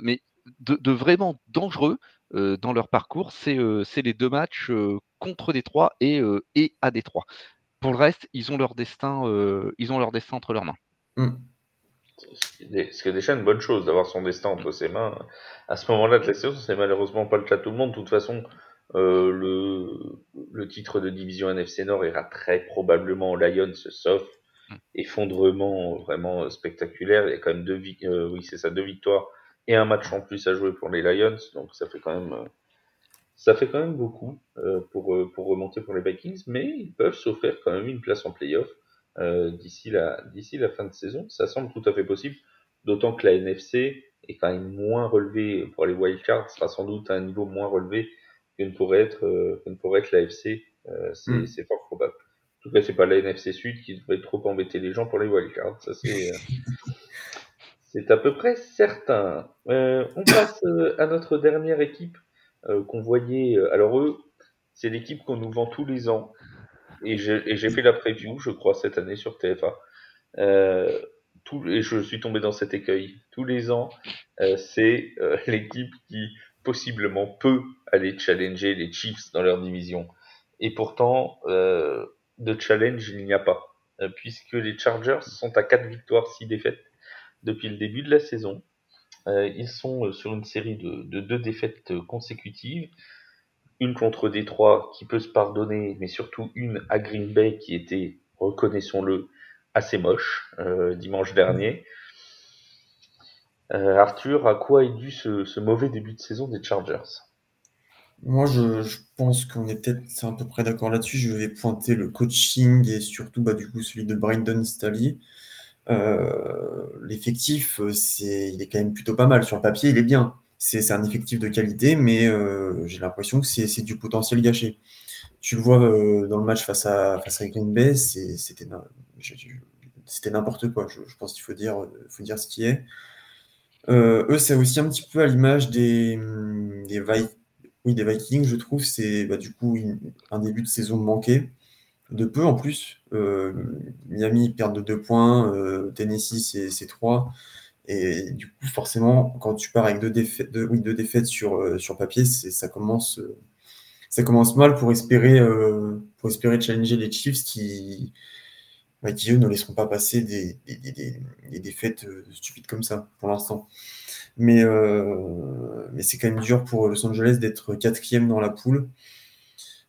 mais de, vraiment dangereux dans leur parcours, c'est les deux matchs contre Détroit et, et à Détroit. Pour le reste, ils ont leur destin, euh, ils ont leur destin entre leurs mains. Hmm. Ce qui est déjà une bonne chose d'avoir son destin entre ses mains. À ce moment-là de la saison, c'est malheureusement pas le cas de tout le monde. De toute façon, euh, le, le, titre de division NFC Nord ira très probablement aux Lions, sauf mm. effondrement vraiment spectaculaire. Il y a quand même deux, oui, c'est ça, deux victoires et un match en plus à jouer pour les Lions, donc ça fait quand même ça fait quand même beaucoup euh, pour, euh, pour remonter pour les Vikings, mais ils peuvent s'offrir quand même une place en playoff euh, d'ici la, d'ici la fin de saison. Ça semble tout à fait possible, d'autant que la NFC est quand même moins relevée pour les wildcards, sera sans doute à un niveau moins relevé que ne pourrait être, euh, que ne pourrait être la FC. Euh, c'est, mm. c'est fort probable. En tout cas, c'est pas la NFC Sud qui devrait trop embêter les gens pour les wildcards. Ça, c'est, c'est à peu près certain. on passe à notre dernière équipe euh, qu'on voyait. Euh, alors eux, c'est l'équipe qu'on nous vend tous les ans. Et j'ai fait la preview, je crois, cette année sur TFA. Euh, tout, et je suis tombé dans cet écueil. Tous les ans, euh, c'est euh, l'équipe qui possiblement peut aller challenger les Chiefs dans leur division. Et pourtant, euh, de challenge, il n'y a pas. puisque les Chargers sont à 4 victoires, 6 défaites depuis le début de la saison. Euh, ils sont euh, sur une série de, de, deux défaites consécutives. Une contre Détroit qui peut se pardonner, mais surtout une à Green Bay qui était, reconnaissons-le, assez moche euh, dimanche dernier. Euh, Arthur, à quoi est dû ce, mauvais début de saison des Chargers? Moi, je, je pense qu'on est peut-être à peu près d'accord là-dessus. Je vais pointer le coaching et surtout bah, du coup celui de Brandon Staley. Euh, l'effectif, euh, il est quand même plutôt pas mal. Sur le papier, il est bien. C'est, un effectif de qualité, mais euh, j'ai l'impression que c'est, du potentiel gâché. Tu le vois dans le match face à, Green Bay, c'était, n'importe quoi. Je, pense qu'il faut dire, faut dire ce qui est. eux, c'est aussi un petit peu à l'image des Vikings, je trouve. C'est bah, du coup un début de saison manqué de peu en plus. Euh, Miami perd de deux points, euh, Tennessee c'est 3. Et du coup, forcément, quand tu pars avec deux défaites, sur, euh, sur papier, ça commence, ça commence mal pour espérer, pour espérer challenger les Chiefs qui, bah, qui eux ne laisseront pas passer des, des, défaites stupides comme ça pour l'instant. Mais, mais c'est quand même dur pour Los Angeles d'être quatrième dans la poule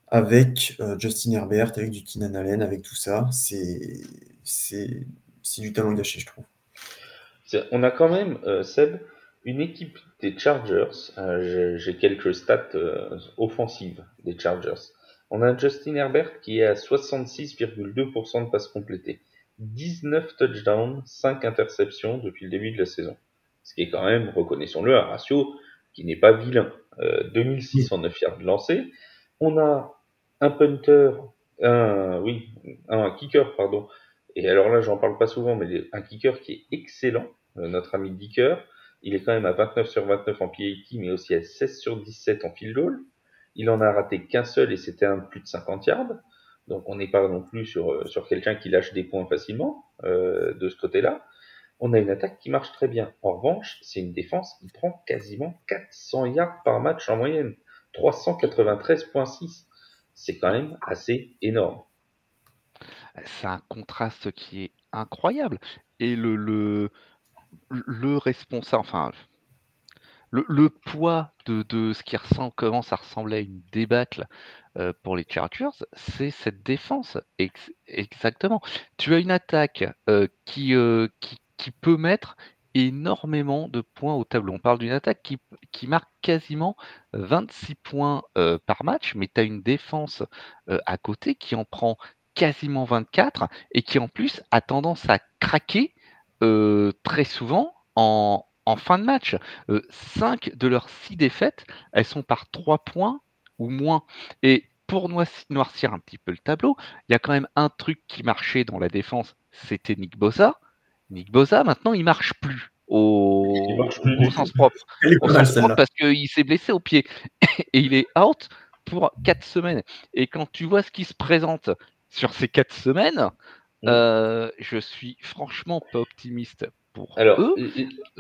avec euh, Justin Herbert, avec du Keenan Allen, avec tout ça. C'est du talent gâché, je trouve. On a quand même, euh, Seb, une équipe des Chargers. Euh, j'ai quelques stats offensives des Chargers. On a Justin Herbert qui est à 66,2% de passes complétées. 19 touchdowns, 5 interceptions depuis le début de la saison. Ce qui est quand même, reconnaissons-le, un ratio qui n'est pas vilain. 2609 yards lancés. On a un punter, un, oui, un kicker, pardon. Et alors là, j'en parle pas souvent, mais un kicker qui est excellent, euh, notre ami Dicker. Il est quand même à 29 sur 29 en PAT, mais aussi à 16 sur 17 en field goal. Il en a raté qu'un seul et c'était un plus de 50 yards. Donc on n'est pas non plus sur, euh, sur quelqu'un qui lâche des points facilement euh, de ce côté-là. On a une attaque qui marche très bien. En revanche, c'est une défense qui prend quasiment 400 yards par match en moyenne. 393.6 c'est quand même assez énorme. C'est un contraste qui est incroyable. Et le, le, le responsable, enfin, le, poids de, de, ce qui ressemble, commence à ressembler à une débâcle euh, pour les Chargers, c'est cette défense. exactement. Tu as une attaque euh, euh, qui, peut mettre énormément de points au tableau. On parle d'une attaque qui, marque quasiment 26 points euh, par match, mais tu as une défense euh, à côté qui en prend quasiment 24 et qui en plus a tendance à craquer euh, très souvent en, en, fin de match. 5 de leurs 6 défaites, elles sont par 3 points ou moins. Et pour noircir un petit peu le tableau, il y a quand même un truc qui marchait dans la défense, c'était Nick Bosa. Nick Bosa, maintenant, il marche plus au, sens propre. Au sens propre parce qu'il s'est blessé au pied et il est out pour 4 semaines. Et quand tu vois ce qui se présente sur ces 4 semaines, mm. euh, je suis franchement pas optimiste pour Alors,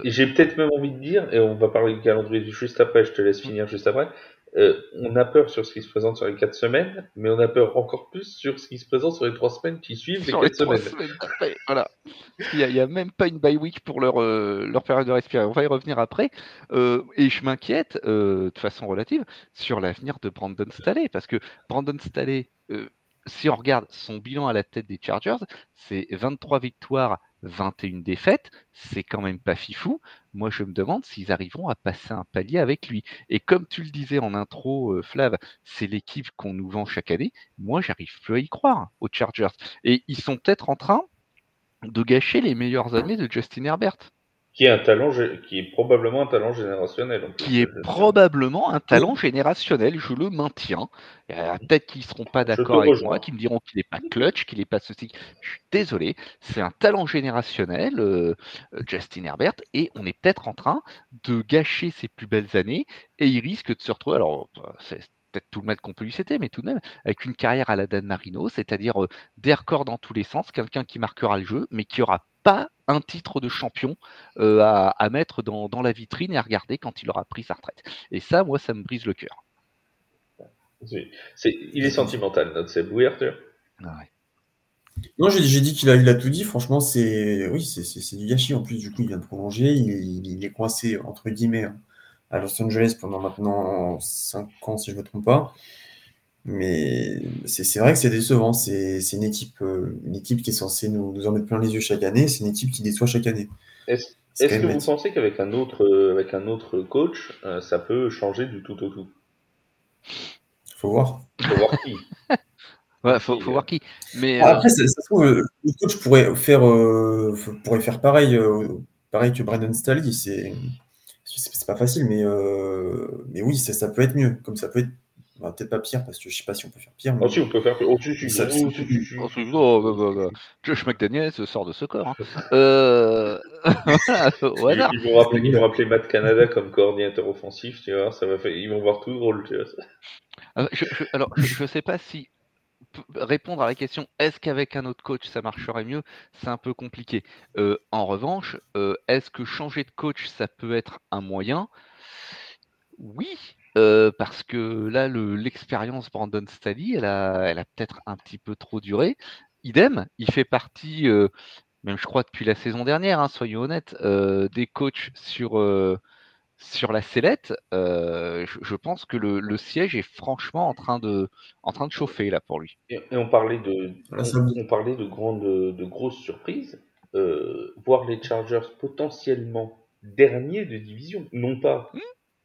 j'ai peut-être même envie de dire, et on va parler du calendrier juste après, je te laisse finir juste après, euh, on a peur sur ce qui se présente sur les 4 semaines, mais on a peur encore plus sur ce qui se présente sur les 3 semaines qui suivent les 4 semaines. voilà. Il n'y a, même pas une bye week pour leur, euh, leur période de respiration. On va y revenir après. Euh, et je m'inquiète, de façon relative, sur l'avenir de Brandon Staley, parce que Brandon Staley, si on regarde son bilan à la tête des Chargers, c'est 23 victoires, 21 défaites, c'est quand même pas fifou. Moi, je me demande s'ils arriveront à passer un palier avec lui. Et comme tu le disais en intro, euh, Flav, c'est l'équipe qu'on nous vend chaque année. Moi, j'arrive plus à y croire aux Chargers. Et ils sont peut-être en train de gâcher les meilleures années de Justin Herbert qui est un talent, qui est probablement un talent générationnel. Qui est probablement un talent générationnel, je le maintiens. Peut-être qu'ils ne seront pas d'accord avec moi, qui me diront qu'il n'est pas clutch, qu'il n'est pas ceci. Je suis désolé, c'est un talent générationnel, euh, Justin Herbert, et on est peut-être en train de gâcher ses plus belles années, et il risque de se retrouver. Alors, c'est peut-être tout le mal qu'on peut lui citer, mais tout de même, avec une carrière à la Dan Marino, c'est-à-dire euh, des records dans tous les sens, quelqu'un qui marquera le jeu, mais qui aura pas un titre de champion euh, à, mettre dans, la vitrine et à regarder quand il aura pris sa retraite. Et ça, moi, ça me brise le cœur. il est sentimental, notre Seb. Oui, Arthur? Ah Non, j'ai dit qu'il a, il a tout dit. Franchement, c'est oui, c'est du gâchis. En plus, du coup, il vient de prolonger. Il, est coincé, entre guillemets, à Los Angeles pendant maintenant 5 ans, si je ne me trompe pas. Mais c'est vrai que c'est décevant. C'est une équipe, euh, une équipe qui est censée nous, nous, en mettre plein les yeux chaque année. C'est une équipe qui déçoit chaque année. Est-ce que vous pensez qu'avec un autre, euh, avec un autre coach, euh, ça peut changer du tout au tout? Faut voir. Faut voir qui. ouais, faut, faut voir qui. Mais après, ça, se trouve, le coach pourrait faire, pourrait faire pareil, pareil que Brandon Staley. C'est, c'est pas facile, mais, mais oui, ça, ça peut être mieux. Comme ça peut être peut-être pas pire, parce que je sais pas si on peut faire pire. Mais... Oh, si, on peut faire pire. Oh, si, si, ça, oh, si, oh, Josh McDaniels sort de ce corps. Hein. euh... voilà. Ils, vont rappeler, ils vont rappeler Matt Canada comme coordinateur offensif, tu vois, ça va faire... ils vont voir tout drôle, tu vois. Je, je, alors, je ne sais pas si répondre à la question est-ce qu'avec un autre coach ça marcherait mieux, c'est un peu compliqué. Euh, en revanche, euh, est-ce que changer de coach ça peut être un moyen? Oui, euh, parce que là, l'expérience Brandon Staley, elle a, elle a peut-être un petit peu trop duré. Idem, il fait partie, euh, même je crois depuis la saison dernière, hein, soyons honnêtes, euh, des coachs sur, sur la sellette. Je, pense que le, siège est franchement en train de, en train de chauffer là pour lui. Et, on parlait de, on, parlait de grandes, de grosses surprises. voir les Chargers potentiellement derniers de division, non pas, mmh.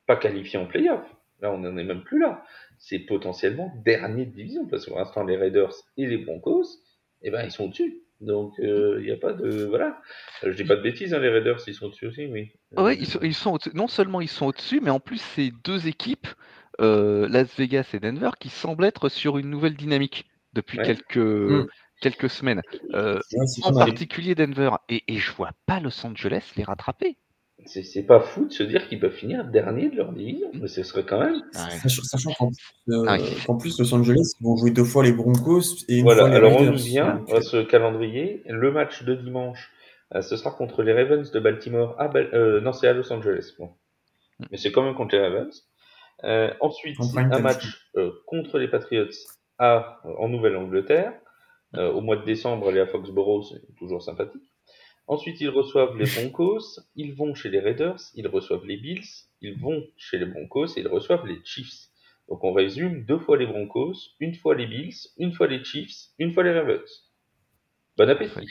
pas qualifiés en playoff, Là, on n'en est même plus là. C'est potentiellement dernier de division, parce que pour l'instant, les Raiders et les Broncos, eh ben, ils sont au-dessus. Donc, il euh, n'y a pas de. Voilà. Je dis pas de bêtises, hein, les Raiders, ils sont au-dessus aussi, oui. Oui, ils sont, ils sont non seulement ils sont au-dessus, mais en plus, c'est deux équipes, euh, Las Vegas et Denver, qui semblent être sur une nouvelle dynamique depuis quelques. Hmm. quelques semaines, euh, en particulier Denver, et, et je vois pas Los Angeles les rattraper. C'est pas fou de se dire qu'ils peuvent finir dernier de leur division, mais ce serait quand même. Sachant euh, qu'en plus, Los Angeles vont jouer deux fois les Broncos et une voilà, fois les alors on nous vient à ce calendrier. Le match de dimanche, euh, ce sera contre les Ravens de Baltimore. À euh, non, c'est à Los Angeles. Bon. Mm. Mais c'est quand même contre les Ravens. ensuite, un match contre les Patriots à, en Nouvelle-Angleterre. au mois de décembre, aller à Foxborough, c'est toujours sympathique. Ensuite, ils reçoivent les Broncos, ils vont chez les Raiders, ils reçoivent les Bills, ils vont chez les Broncos et ils reçoivent les Chiefs. Donc on résume deux fois les Broncos, une fois les Bills, une fois les Chiefs, une fois les Ravens. Bon appétit.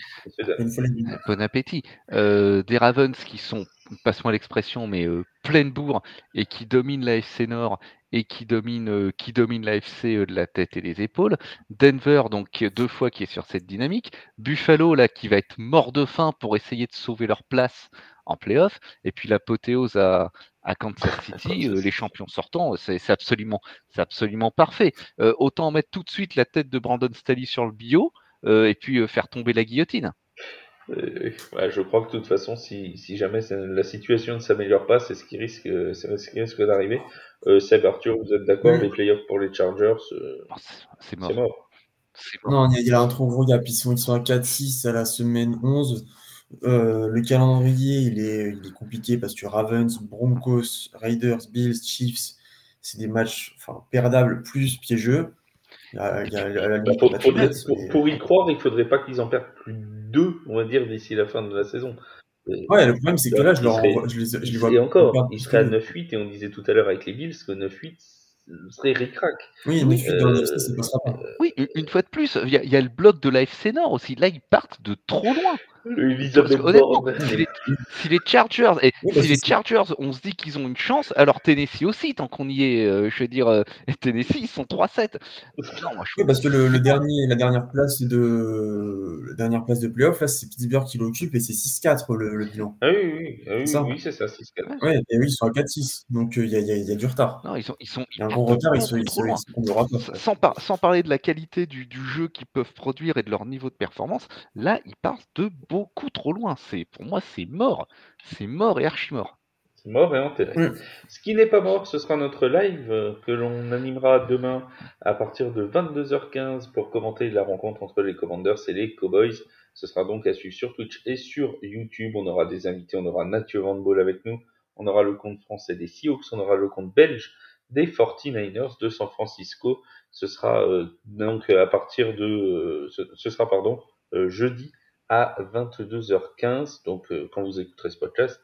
Bon appétit. Euh, des Ravens qui sont, passe-moi l'expression, mais euh, pleine bourre et qui dominent la FC Nord et qui domine, euh, domine l'AFC euh, de la tête et des épaules. Denver, donc deux fois qui est sur cette dynamique. Buffalo, là, qui va être mort de faim pour essayer de sauver leur place en playoff. Et puis l'apothéose à, à Kansas City, les champions sortants, c'est absolument, absolument parfait. autant mettre tout de suite la tête de Brandon Staley sur le bio et puis faire tomber la guillotine. Je crois que de toute façon, si, si jamais la situation ne s'améliore pas, c'est ce qui risque, c'est ce qui risque d'arriver. Euh, Seb, Arthur, vous êtes d'accord Les playoffs pour les Chargers, euh, c'est mort. Non, il y a un trop gros gap. Ils sont, ils sont à 4-6 à la semaine 11. Euh, le calendrier, il est, il est, compliqué parce que Ravens, Broncos, Raiders, Bills, Chiefs, c'est des matchs enfin, perdables plus piégeux. Pour, y croire, il ne faudrait pas qu'ils en perdent plus de deux, on va dire, d'ici la fin de la saison. Ouais, le problème, c'est que là, je, leur je les, vois. Et encore, ils seraient à 9-8, et on disait tout à l'heure avec les Bills que 9-8, serait ricrac. Oui, mais euh, ça passera pas. Oui, une fois de plus, il y, a le bloc de l'AFC Nord aussi. Là, ils partent de trop loin. Honnêtement, si les, Chargers, et si les Chargers, on se dit qu'ils ont une chance, alors Tennessee aussi, tant qu'on y est, euh, je veux dire, euh, Tennessee, ils sont 3-7. Non, moi, je... parce que le, dernier, la dernière place de la dernière place de playoff, là, c'est Pittsburgh qui l'occupe et c'est 6-4 le, bilan. Ah oui, oui, ah oui, oui c'est ça, 6-4. Oui, et oui, ils sont à 4-6, donc il y, a, y, a, du retard. Non, ils sont, ils sont, il y a un gros retard, ils sont, ils sont, sans, sans, parler de la qualité du, du jeu qu'ils peuvent produire et de leur niveau de performance, là, ils partent de beaucoup trop loin. C'est Pour moi, c'est mort. C'est mort et archi mort. C'est mort et enterré. Mm. Ce qui n'est pas mort, ce sera notre live euh, que l'on animera demain à partir de 22h15 pour commenter la rencontre entre les Commanders et les Cowboys. Ce sera donc à suivre sur Twitch et sur YouTube. On aura des invités, on aura Mathieu Van Ball avec nous, on aura le compte français des Seahawks, on aura le compte belge des 49ers de San Francisco. Ce sera euh, donc à partir de euh, ce, sera pardon jeudi à 22h15. Donc, euh, quand vous écouterez ce podcast,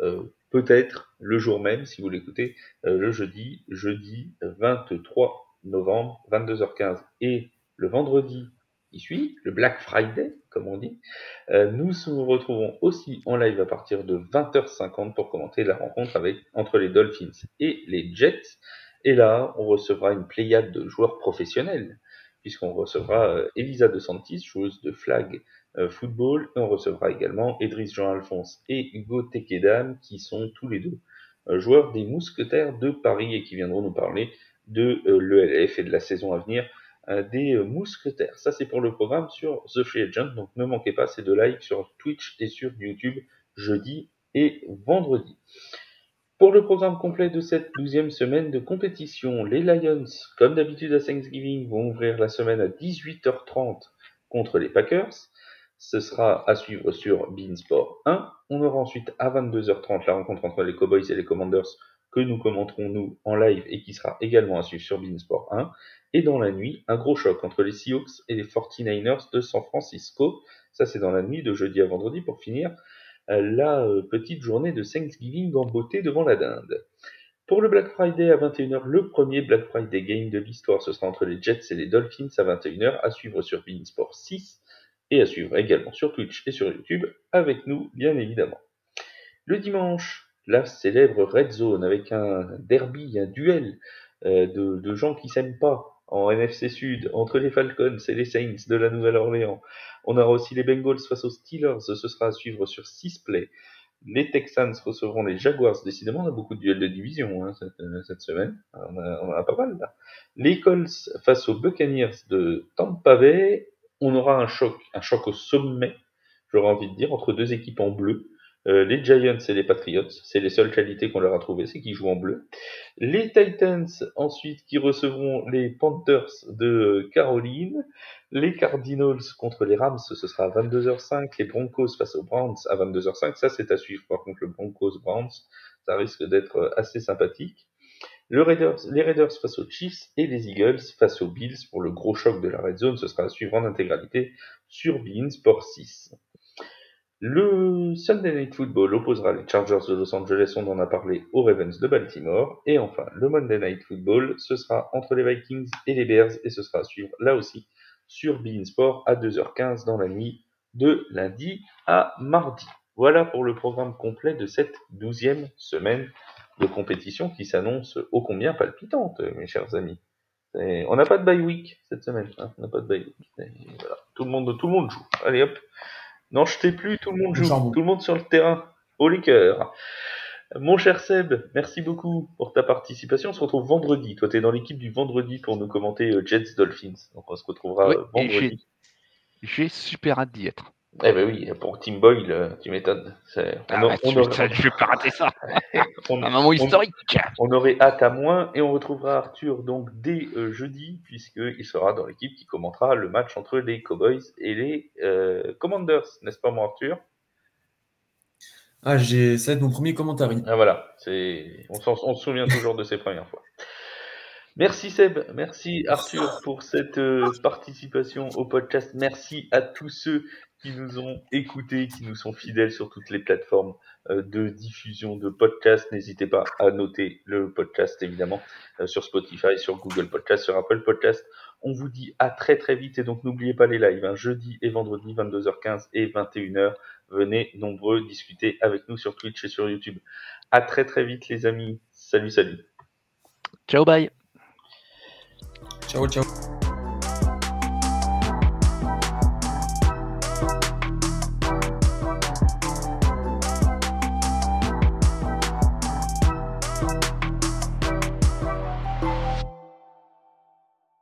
euh, peut-être le jour même, si vous l'écoutez, euh, le jeudi, jeudi 23 novembre, 22h15, et le vendredi qui suit, le Black Friday, comme on dit, nous nous retrouvons aussi en live à partir de 20h50 pour commenter la rencontre avec, entre les Dolphins et les Jets. Et là, on recevra une pléiade de joueurs professionnels, puisqu'on recevra Elisa De Santis, joueuse de flag euh, football. on recevra également Edris Jean-Alphonse et Hugo Tekedam, qui sont tous les deux euh, joueurs des Mousquetaires de Paris et qui viendront nous parler de euh, l'ELF et de la saison à venir des Mousquetaires. Ça, c'est pour le programme sur The Free Agent. Donc, ne manquez pas, c'est de live sur Twitch et sur YouTube jeudi et vendredi. Pour le programme complet de cette douzième semaine de compétition, les Lions, comme d'habitude à Thanksgiving, vont ouvrir la semaine à 18h30 contre les Packers. Ce sera à suivre sur Beansport 1. On aura ensuite à 22h30 la rencontre entre les Cowboys et les Commanders que nous commenterons nous en live et qui sera également à suivre sur Beansport 1. Et dans la nuit, un gros choc entre les Seahawks et les 49ers de San Francisco. Ça c'est dans la nuit de jeudi à vendredi pour finir euh, la euh, petite journée de Thanksgiving en beauté devant la dinde. Pour le Black Friday à 21h, le premier Black Friday game de l'histoire, ce sera entre les Jets et les Dolphins à 21h, à suivre sur Beansport 6 et à suivre également sur Twitch et sur YouTube avec nous, bien évidemment. Le dimanche, la célèbre Red Zone avec un derby, un duel euh, de, gens qui s'aiment pas en NFC Sud entre les Falcons et les Saints de la Nouvelle-Orléans. On aura aussi les Bengals face aux Steelers, ce sera à suivre sur 6 play. Les Texans recevront les Jaguars. Décidément, on a beaucoup de duels de division hein, euh, cette, semaine. On a, a, pas mal là. Les Colts face aux Buccaneers de Tampa Bay on aura un choc, un choc au sommet, j'aurais envie de dire, entre deux équipes en bleu. Euh, les Giants et les Patriots, c'est les seules qualités qu'on leur a trouvées, c'est qu'ils jouent en bleu. Les Titans, ensuite, qui recevront les Panthers de Caroline. Les Cardinals contre les Rams, ce sera à 22h05. Les Broncos face aux Browns à 22h05. Ça, c'est à suivre. Par contre, le Broncos Browns, ça risque d'être assez sympathique les Raiders face aux Chiefs et les Eagles face aux Bills pour le gros choc de la Red Zone. Ce sera à suivre en intégralité sur Bean Sport 6. Le Sunday Night Football opposera les Chargers de Los Angeles, on en a parlé, aux Ravens de Baltimore. Et enfin, le Monday Night Football, ce sera entre les Vikings et les Bears, et ce sera à suivre là aussi sur Bean Sport à 2h15 dans la nuit de lundi à mardi. Voilà pour le programme complet de cette douzième semaine de compétition qui s'annonce ô combien palpitante, mes chers amis. On n'a pas de bye week cette semaine. Hein. on n'a pas de bye week. Tout le monde, tout le monde joue. Allez hop. N'en jetez plus, tout le monde joue. Tout le monde sur le terrain. Au liqueur. Mon cher Seb, merci beaucoup pour ta participation. On se retrouve vendredi. Toi, tu es dans l'équipe du vendredi pour nous commenter euh, Jets Dolphins. Donc, on se retrouvera vendredi. J'ai super hâte d'y être. Eh ben oui, pour Tim Boyle, euh, tu m'étonnes. Ah je vais pas rater ça. un moment historique. On, aurait hâte à moins et on retrouvera Arthur donc dès euh, jeudi puisqu'il sera dans l'équipe qui commentera le match entre les Cowboys et les euh, Commanders, n'est-ce pas mon Arthur? Ah, j'ai, ça va être mon premier commentaire. Ah voilà, c'est, on, on se souvient toujours de ces premières fois. Merci Seb, merci Arthur pour cette participation au podcast. Merci à tous ceux qui nous ont écoutés, qui nous sont fidèles sur toutes les plateformes euh, de diffusion de podcasts. N'hésitez pas à noter le podcast, évidemment, euh, sur Spotify, sur Google Podcast, sur Apple Podcast. On vous dit à très très vite et donc n'oubliez pas les lives, hein, jeudi et vendredi, 22h15 et 21h. Venez nombreux discuter avec nous sur Twitch et sur YouTube. À très très vite les amis. Salut, salut. Ciao, bye. Ciao, ciao.